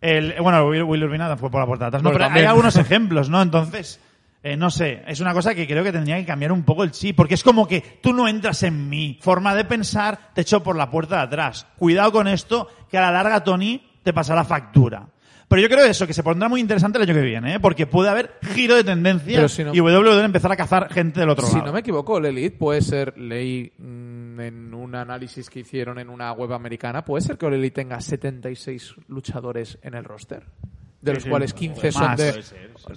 El, bueno, Will, Will Urbina fue por la puerta de atrás. No, Bueno, pero hay algunos ejemplos, ¿no? Entonces, eh, no sé, es una cosa que creo que tendría que cambiar un poco el chip, porque es como que tú no entras en mi forma de pensar, te echo por la puerta de atrás. Cuidado con esto, que a la larga, Tony, te pasará factura. Pero yo creo eso, que se pondrá muy interesante el año que viene, ¿eh? porque puede haber giro de tendencia si no- y WWE empezar a cazar gente del otro Si lado. no me equivoco, el Elite puede ser, leí mm, en un análisis que hicieron en una web americana, puede ser que el Elite tenga 76 luchadores en el roster, de los sí. cuales 15 son Más. de...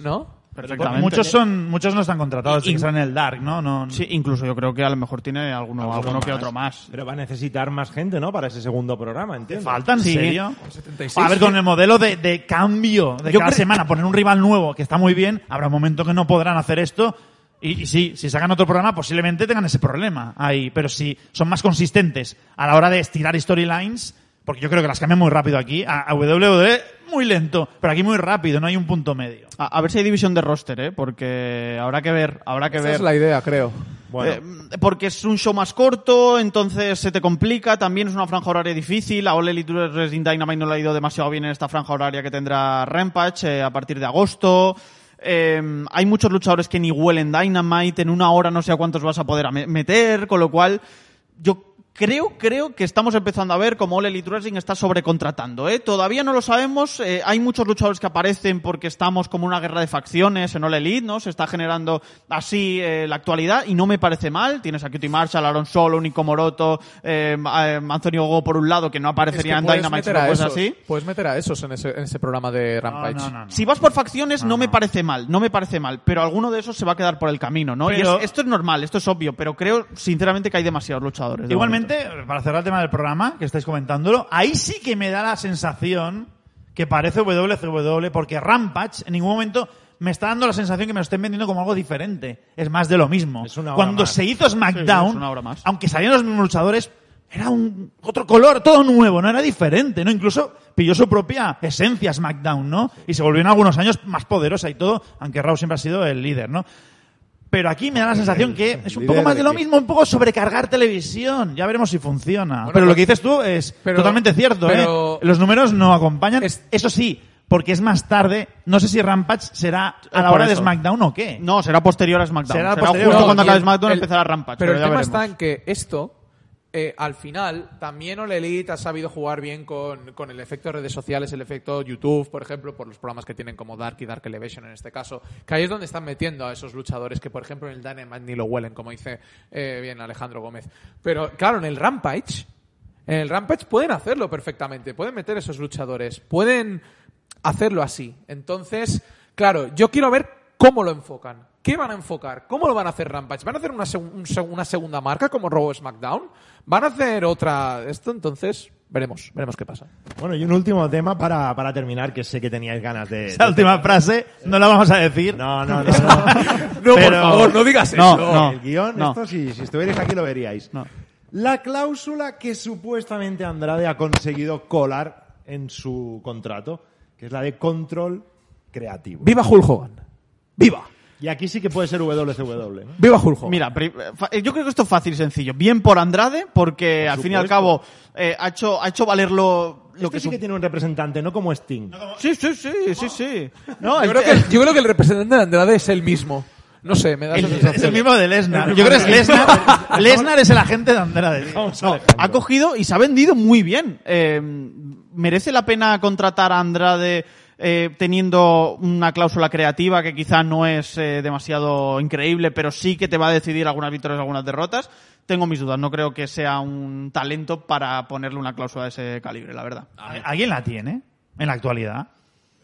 ¿no? Perfectamente. Muchos son, muchos no están contratados, Y- están en el Dark, ¿no? no Sí, incluso yo creo que a lo mejor tiene alguno, alguno que otro más. Pero va a necesitar más gente, ¿no? Para ese segundo programa, entiendo. ¿Faltan? ¿En Sí. serio? 76. A ver, con el modelo de, de cambio de Yo cada semana, poner un rival nuevo que está muy bien, habrá un momento que no podrán hacer esto. Y, y sí, si sacan otro programa, posiblemente tengan ese problema ahí. Pero si son más consistentes a la hora de estirar storylines, porque yo creo que las cambian muy rápido aquí, a, a WWE muy lento, pero aquí muy rápido, no hay un punto medio. A, a ver si hay división de roster, ¿eh? Porque habrá que ver, habrá que Esa ver. es la idea, creo. Bueno, Eh, porque es un show más corto, entonces se te complica, también es una franja horaria difícil, a All Elite Wrestling Dynamite no le ha ido demasiado bien en esta franja horaria que tendrá Rampage eh, a partir de agosto. Eh, hay muchos luchadores que ni huelen Dynamite, en una hora no sé a cuántos vas a poder meter, con lo cual yo Creo, creo que estamos empezando a ver cómo All Elite Wrestling está sobrecontratando, ¿eh? Todavía no lo sabemos, eh, hay muchos luchadores que aparecen porque estamos como una guerra de facciones en All Elite, ¿no? Se está generando así eh, la actualidad y no me parece mal. Tienes a Cutie Marshall, Aaron Solo, Nico Moroto, eh, eh, Antonio Go por un lado, que no aparecería en Dynamite o cosas así. puedes meter a esos en ese, en ese programa de Rampage. No, no, no. Si vas por facciones no, me parece mal, no me parece mal, pero alguno de esos se va a quedar por el camino, ¿no? y es- esto es normal, esto es obvio, pero creo sinceramente que hay demasiados luchadores. de Para cerrar el tema del programa, que estáis comentándolo, ahí sí que me da la sensación que parece WCW, porque Rampage en ningún momento me está dando la sensación que me lo estén vendiendo como algo diferente. Es más de lo mismo. Es una hora Cuando más. se hizo SmackDown, Sí, es una hora más. aunque salían los mismos luchadores, era un otro color, todo nuevo, no era diferente, ¿no? Incluso pilló su propia esencia SmackDown, ¿no? Y se volvió en algunos años más poderosa y todo, aunque Raw siempre ha sido el líder, ¿no? Pero aquí me da la sensación que es un poco más de lo mismo, un poco sobrecargar televisión. Ya veremos si funciona. Bueno, pero lo pues- que dices tú es pero- totalmente cierto, pero- ¿eh? Los números no acompañan. Es- Eso sí, porque es más tarde. No sé si Rampage será a la hora de. SmackDown o qué. No, será posterior a SmackDown. Será Será, posterior. justo No, cuando acabe SmackDown el- empezará Rampage. Pero el ya tema veremos. está en que esto, eh, al final, también All Elite ha sabido jugar bien con, con el efecto de redes sociales, el efecto YouTube, por ejemplo, por los programas que tienen como Dark y Dark Elevation en este caso, que ahí es donde están metiendo a esos luchadores que, por ejemplo, en el Dynamite ni lo huelen, como dice eh, bien Alejandro Gómez. Pero, claro, en el Rampage, en el Rampage pueden hacerlo perfectamente, pueden meter esos luchadores, pueden hacerlo así. Entonces, claro, yo quiero ver cómo lo enfocan. ¿Qué van a enfocar? ¿Cómo lo van a hacer Rampage? ¿Van a hacer una, seg- un seg- una segunda marca como Raw SmackDown? ¿Van a hacer otra esto? Entonces, veremos, veremos qué pasa. Bueno, y un último tema para, para terminar, que sé que teníais ganas de... Esa de- última frase no la vamos a decir. No, no, no. no. No, Pero- por favor, no digas No, eso. no. el guion, no. esto si, si estuvierais aquí lo veríais. No. La cláusula que supuestamente Andrade ha conseguido colar en su contrato, que es la de control creativo. ¡Viva Hulk Hogan! ¡Viva! Y aquí sí que puede ser WCW, ¿no? ¡Viva Hogan! Mira, pri- fa- yo creo que esto es fácil y sencillo. Bien por Andrade, porque al fin y al cabo eh, ha, hecho, ha hecho valer lo, lo Este que sí que tiene un representante, no como Sting. Sí, sí, sí, sí, sí. No, yo, el- creo que, yo creo que el representante de Andrade es el mismo. No sé, me da esa El- sensación. es el mismo de Lesnar. El Yo creo que es Lesnar. Lesnar es el agente de Andrade. No, ha cogido y se ha vendido muy bien. Eh, ¿Merece la pena contratar a Andrade eh, teniendo una cláusula creativa que quizá no es eh, demasiado increíble, pero sí que te va a decidir algunas victorias y algunas derrotas? Tengo mis dudas. No creo que sea un talento para ponerle una cláusula de ese calibre, la verdad. ¿Alguien la tiene en la actualidad?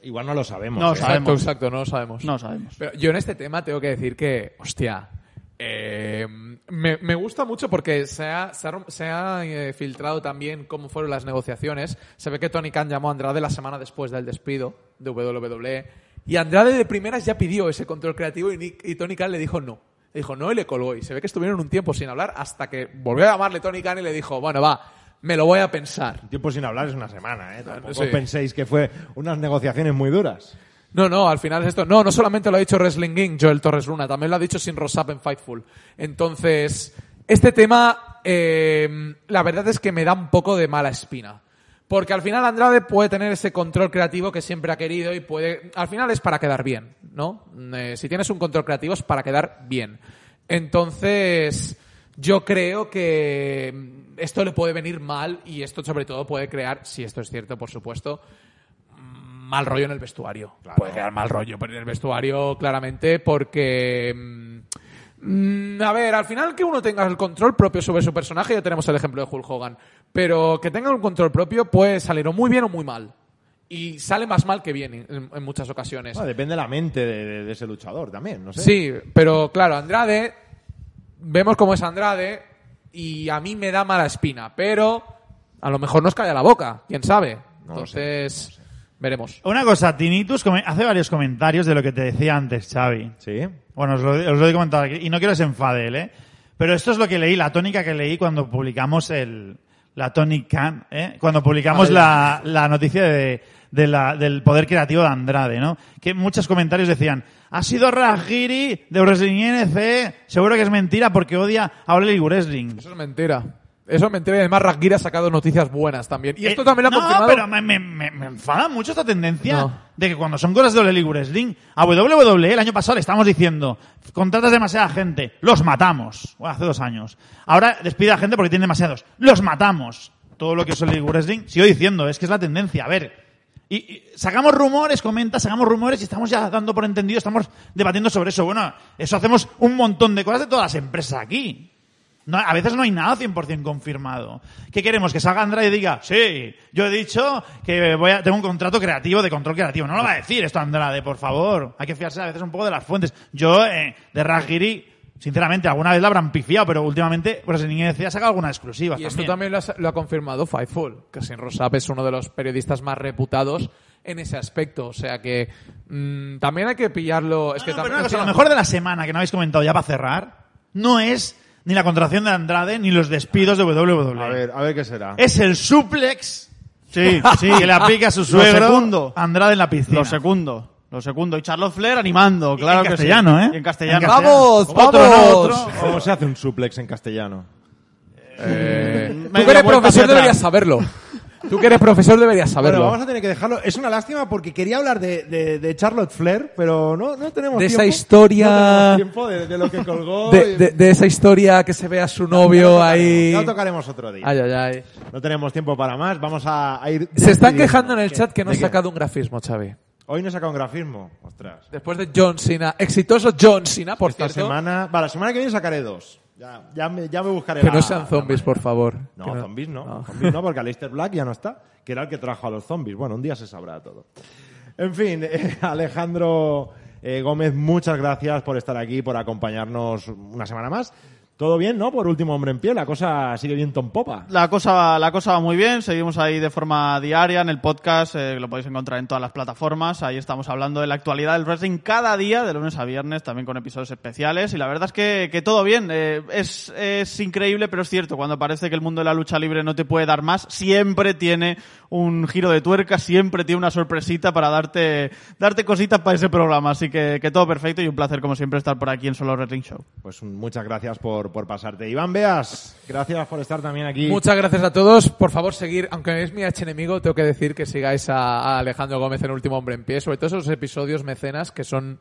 Igual no lo sabemos. No ¿eh? Exacto, sabemos. exacto, no lo sabemos. No sabemos. Pero yo en este tema tengo que decir que, hostia, eh, me, me gusta mucho porque se ha, se ha rom- se ha, eh, filtrado también cómo fueron las negociaciones. Se ve que Tony Khan llamó a Andrade la semana después del despido de WWE y Andrade de primeras ya pidió ese control creativo y, Nick- y Tony Khan le dijo no. Le dijo no y le colgó. Y se ve que estuvieron un tiempo sin hablar hasta que volvió a llamarle Tony Khan y le dijo, bueno, va, me lo voy a pensar. Un tiempo sin hablar es una semana, ¿eh? Tampoco Sí. penséis que fue unas negociaciones muy duras. No, no, al final es esto. No, no solamente lo ha dicho Wrestling King, Joel Torres Luna, también lo ha dicho Sin Rosap en Fightful. Entonces, este tema, eh, la verdad es que me da un poco de mala espina. Porque al final Andrade puede tener ese control creativo que siempre ha querido y puede. Al final es para quedar bien, ¿no? Eh, si tienes un control creativo es para quedar bien. Entonces, yo creo que esto le puede venir mal y esto sobre todo puede crear, si esto es cierto, por supuesto, mal rollo en el vestuario. Puede quedar mal rollo pero en el vestuario, claramente, porque. mm, mm, a ver, al final que uno tenga el control propio sobre su personaje, ya tenemos el ejemplo de Hulk Hogan, pero que tenga un control propio puede salir o muy bien o muy mal. Y sale más mal que bien en, en muchas ocasiones. Bueno, depende de la mente de, de- de ese luchador también, no sé. Sí, pero claro, Andrade, vemos cómo es Andrade y a mí me da mala espina, pero a lo mejor nos calla la boca, quién sabe. No lo Entonces, veremos. Una cosa, Tinitus hace varios comentarios de lo que te decía antes, Xavi. Sí. Bueno, os lo, os lo he comentado aquí, y no quiero que se enfade él, ¿eh? Pero esto es lo que leí, la tónica que leí cuando publicamos el, la Tonic Can, ¿eh? Cuando publicamos la, la noticia de, de la- del poder creativo de Andrade, ¿no? Que muchos comentarios decían, ha sido Rajiri de Wrestling NC, seguro que es mentira porque odia a Elite Wrestling. Eso es mentira. Eso me entero y además Ragir ha sacado noticias buenas también. Y esto Eh, también lo ha no, confirmado. pero me, me, me- me enfada mucho esta tendencia No. de que cuando son cosas de Ole Elite Wrestling, a WWE el año pasado le estamos diciendo, contratas demasiada gente, los matamos. Bueno, hace dos años. Ahora despide a gente porque tiene demasiados, los matamos. Todo lo que es Ole Elite Wrestling, sigo diciendo, es que es la tendencia. A ver, y, y sacamos rumores, comenta, sacamos rumores y estamos ya dando por entendido, estamos debatiendo sobre eso. Bueno, eso hacemos un montón de cosas de todas las empresas aquí. No, a veces no hay nada 100% confirmado. ¿Qué queremos? Que salga Andrade y diga, sí, yo he dicho que voy a, tengo un contrato creativo de control creativo. No lo va a decir esto Andrade, por favor. Hay que fiarse a veces un poco de las fuentes. Yo, eh, de Rajiri, sinceramente, alguna vez la habrán pifiado, pero últimamente, pues ni decía, saca alguna exclusiva. Y esto también lo ha, lo ha confirmado Fightful, que sin Rosap es uno de los periodistas más reputados en ese aspecto. O sea que mm, también hay que pillarlo. Es que No, pero una cosa, lo mejor de la semana que no habéis comentado ya para cerrar, no es ni la contratación de Andrade ni los despidos de WWE. A ver, a ver qué será. Es el suplex Sí, sí. que le aplica a su Lo suegro segundo. Andrade en la piscina. Lo segundo. Lo segundo. Y Charlotte Flair animando, claro en que castellano, sí. ¿eh? Y en castellano. En castellano. ¡Vamos! Otro, ¡Vamos! no, otro. ¿Cómo se hace un suplex en castellano? Eh, tú que eres profesor deberías saberlo. Tú que eres profesor deberías saberlo. Bueno, vamos a tener que dejarlo. Es una lástima porque quería hablar de, de, de Charlotte Flair, pero no, no tenemos De tiempo. esa historia- No tiempo de, de lo que colgó. de, y- de- de esa historia que se ve a su novio ahí. Ya lo tocaremos otro día. Ay, ay, ay. No tenemos tiempo para más. Vamos a, a ir. Se están quejando en el ¿Qué? chat que no ¿De he sacado un grafismo, Xavi. Hoy no he sacado un grafismo. Ostras. Después de John Cena, exitoso John Cena, por Esta cierto. semana. Vale, la semana que viene sacaré dos. Ya, ya, me, ya me buscaré Que la- no sean zombies, por favor. No, Que zombies no. Zombies no, porque Aleister Black ya no está, que era el que trajo a los zombies. Bueno, un día se sabrá todo. En fin, eh, Alejandro eh, Gómez, muchas gracias por estar aquí, por acompañarnos una semana más. Todo bien, ¿no? Por último hombre en pie, la cosa sigue bien en popa. La cosa, la cosa va muy bien, seguimos ahí de forma diaria en el podcast, eh, lo podéis encontrar en todas las plataformas, ahí estamos hablando de la actualidad del wrestling cada día, de lunes a viernes, también con episodios especiales, y la verdad es que, que todo bien, eh, es, es increíble, pero es cierto, cuando parece que el mundo de la lucha libre no te puede dar más, siempre tiene un giro de tuerca, siempre tiene una sorpresita para darte, darte cositas para ese programa, así que, que todo perfecto y un placer como siempre estar por aquí en Solo Wrestling Show. Pues muchas gracias por, por pasarte. Iván Beas, gracias por estar también aquí. Muchas gracias a todos. Por favor, seguir, aunque es mi H enemigo, tengo que decir que sigáis a, a Alejandro Gómez en Último Hombre en Pie, sobre todo esos episodios mecenas que son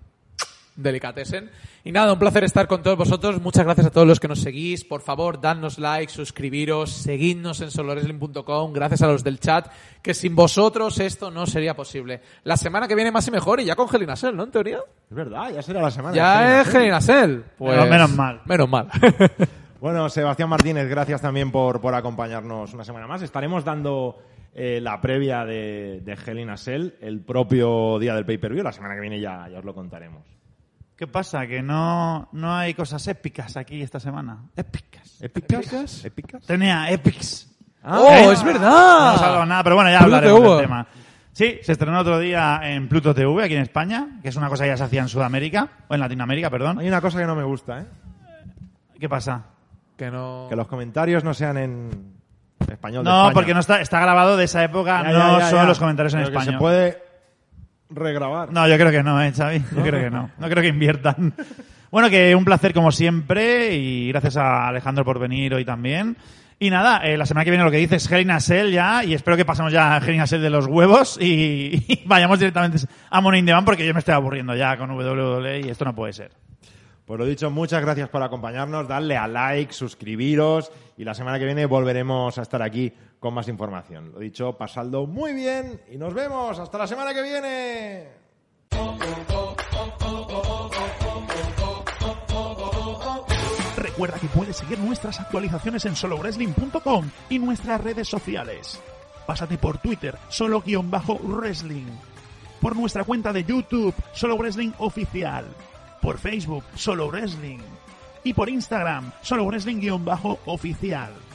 delicatesen. Y nada, un placer estar con todos vosotros. Muchas gracias a todos los que nos seguís. Por favor, dadnos like, suscribiros, seguidnos en soloresling.com. Gracias a los del chat, que sin vosotros esto no sería posible. La semana que viene más y mejor y ya con Gelinasel, ¿no? En teoría. Es verdad, ya será la semana. Ya es. Gelinasel. Pues, Pero menos mal. Menos mal. Bueno, Sebastián Martínez, gracias también por, por acompañarnos una semana más. Estaremos dando eh, la previa de, de Hell in a Cell el propio día del pay-per-view. La semana que viene ya, ya os lo contaremos. ¿Qué pasa? Que no, no hay cosas épicas aquí esta semana. Épicas. ¿Épicas? ¿Épicas? Tenía Epics. ¡Oh, ¿Eh? es verdad! No hablado nada, pero bueno, ya Pluto hablaremos TV. del tema. Sí, se estrenó otro día en Pluto TV, aquí en España, que es una cosa que ya se hacía en Sudamérica, o en Latinoamérica, perdón. Hay una cosa que no me gusta, ¿eh? ¿Qué pasa? Que no... Que los comentarios no sean en español. de No, España. porque no está, está grabado de esa época, Ya, no ya, ya, son ya. los comentarios en español. se puede regrabar. No, yo creo que no, ¿eh, Xavi? Yo creo que no. No creo que inviertan. Bueno, que un placer como siempre y gracias a Alejandro por venir hoy también. Y nada, eh, la semana que viene lo que dices Hell in a Cell ya y espero que pasemos ya a Hell in a Cell de los huevos y, y vayamos directamente a Money in the Bank porque yo me estoy aburriendo ya con WWE y esto no puede ser. Pues lo dicho, muchas gracias por acompañarnos. Dadle a like, suscribiros y la semana que viene volveremos a estar aquí con más información. Lo dicho, pasadlo muy bien y nos vemos. Hasta la semana que viene. Recuerda que puedes seguir nuestras actualizaciones en solowrestling.com y nuestras redes sociales. Pásate por Twitter, solo-wrestling. Por nuestra cuenta de YouTube, Solo Wrestling Oficial. Por Facebook, Solo Wrestling. Y por Instagram, Solo Wrestling-oficial.